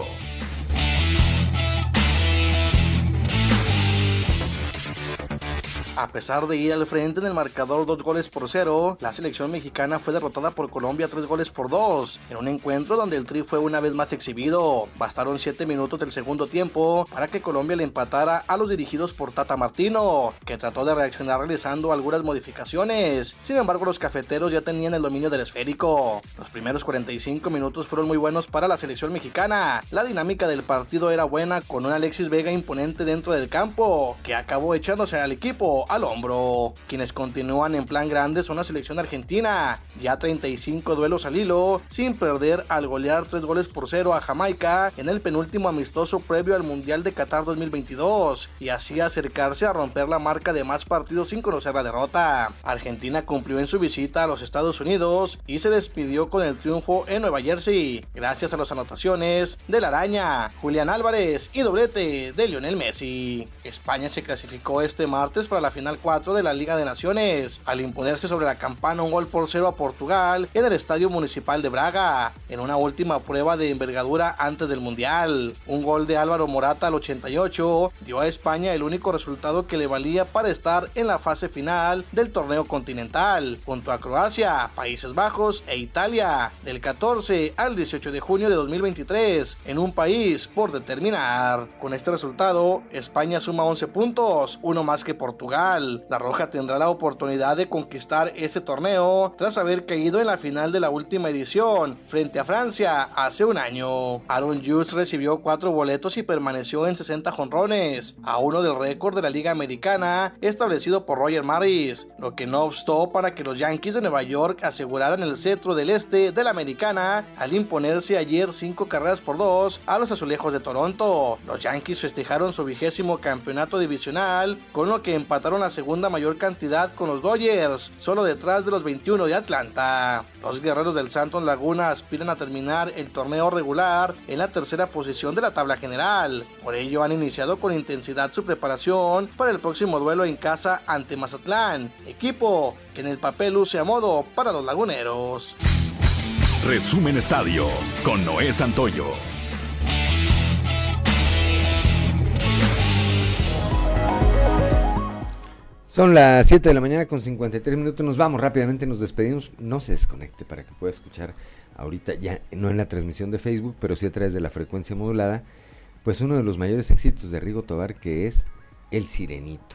A pesar de ir al frente en el marcador dos goles por cero, la selección mexicana fue derrotada por Colombia tres goles por dos, en un encuentro donde el Tri fue una vez más exhibido. Bastaron siete minutos del segundo tiempo para que Colombia le empatara a los dirigidos por Tata Martino, que trató de reaccionar realizando algunas modificaciones. Sin embargo, los cafeteros ya tenían el dominio del esférico. Los primeros 45 minutos fueron muy buenos para la selección mexicana. La dinámica del partido era buena con un Alexis Vega imponente dentro del campo, que acabó echándose al equipo al hombro. Quienes continúan en plan grande son la selección argentina, ya 35 duelos al hilo, sin perder al golear 3 goles por 0 a Jamaica en el penúltimo amistoso previo al Mundial de Qatar 2022 y así acercarse a romper la marca de más partidos sin conocer la derrota. Argentina cumplió en su visita a los Estados Unidos y se despidió con el triunfo en Nueva Jersey, gracias a las anotaciones de la araña, Julián Álvarez y doblete de Lionel Messi. España se clasificó este martes para la final 4 de la Liga de Naciones, al imponerse sobre la campana un gol por cero a Portugal en el Estadio Municipal de Braga, en una última prueba de envergadura antes del Mundial. Un gol de Álvaro Morata al 88 dio a España el único resultado que le valía para estar en la fase final del torneo continental, junto a Croacia, Países Bajos e Italia, del 14 al 18 de junio de 2023, en un país por determinar. Con este resultado, España suma 11 puntos, uno más que Portugal la Roja tendrá la oportunidad de conquistar ese torneo tras haber caído en la final de la última edición frente a Francia hace un año. Aaron Hughes recibió cuatro boletos y permaneció en 60 jonrones, a uno del récord de la Liga Americana establecido por Roger Maris, lo que no obstó para que los Yankees de Nueva York aseguraran el cetro del este de la Americana al imponerse ayer cinco carreras por dos a los azulejos de Toronto. Los Yankees festejaron su vigésimo campeonato divisional con lo que empataron empataron la segunda mayor cantidad con los Dodgers, solo detrás de los 21 de Atlanta. Los guerreros del Santos Laguna aspiran a terminar el torneo regular en la tercera posición de la tabla general. Por ello han iniciado con intensidad su preparación para el próximo duelo en casa ante Mazatlán, equipo que en el papel luce a modo para los laguneros. Resumen Estadio con Noé Santoyo. Son las 7 de la mañana con 53 minutos. Nos vamos rápidamente, nos despedimos. No se desconecte para que pueda escuchar ahorita, ya no en la transmisión de Facebook, pero sí a través de la frecuencia modulada, pues uno de los mayores éxitos de Rigo Tobar que es El Sirenito.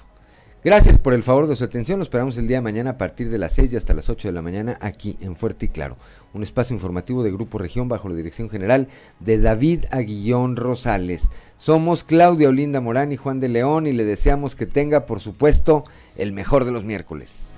Gracias por el favor de su atención. Nos esperamos el día de mañana a partir de las 6 y hasta las 8 de la mañana aquí en Fuerte y Claro. Un espacio informativo de Grupo Región bajo la dirección general de David Aguillón Rosales. Somos Claudia Olinda Morán y Juan de León y le deseamos que tenga, por supuesto, el mejor de los miércoles.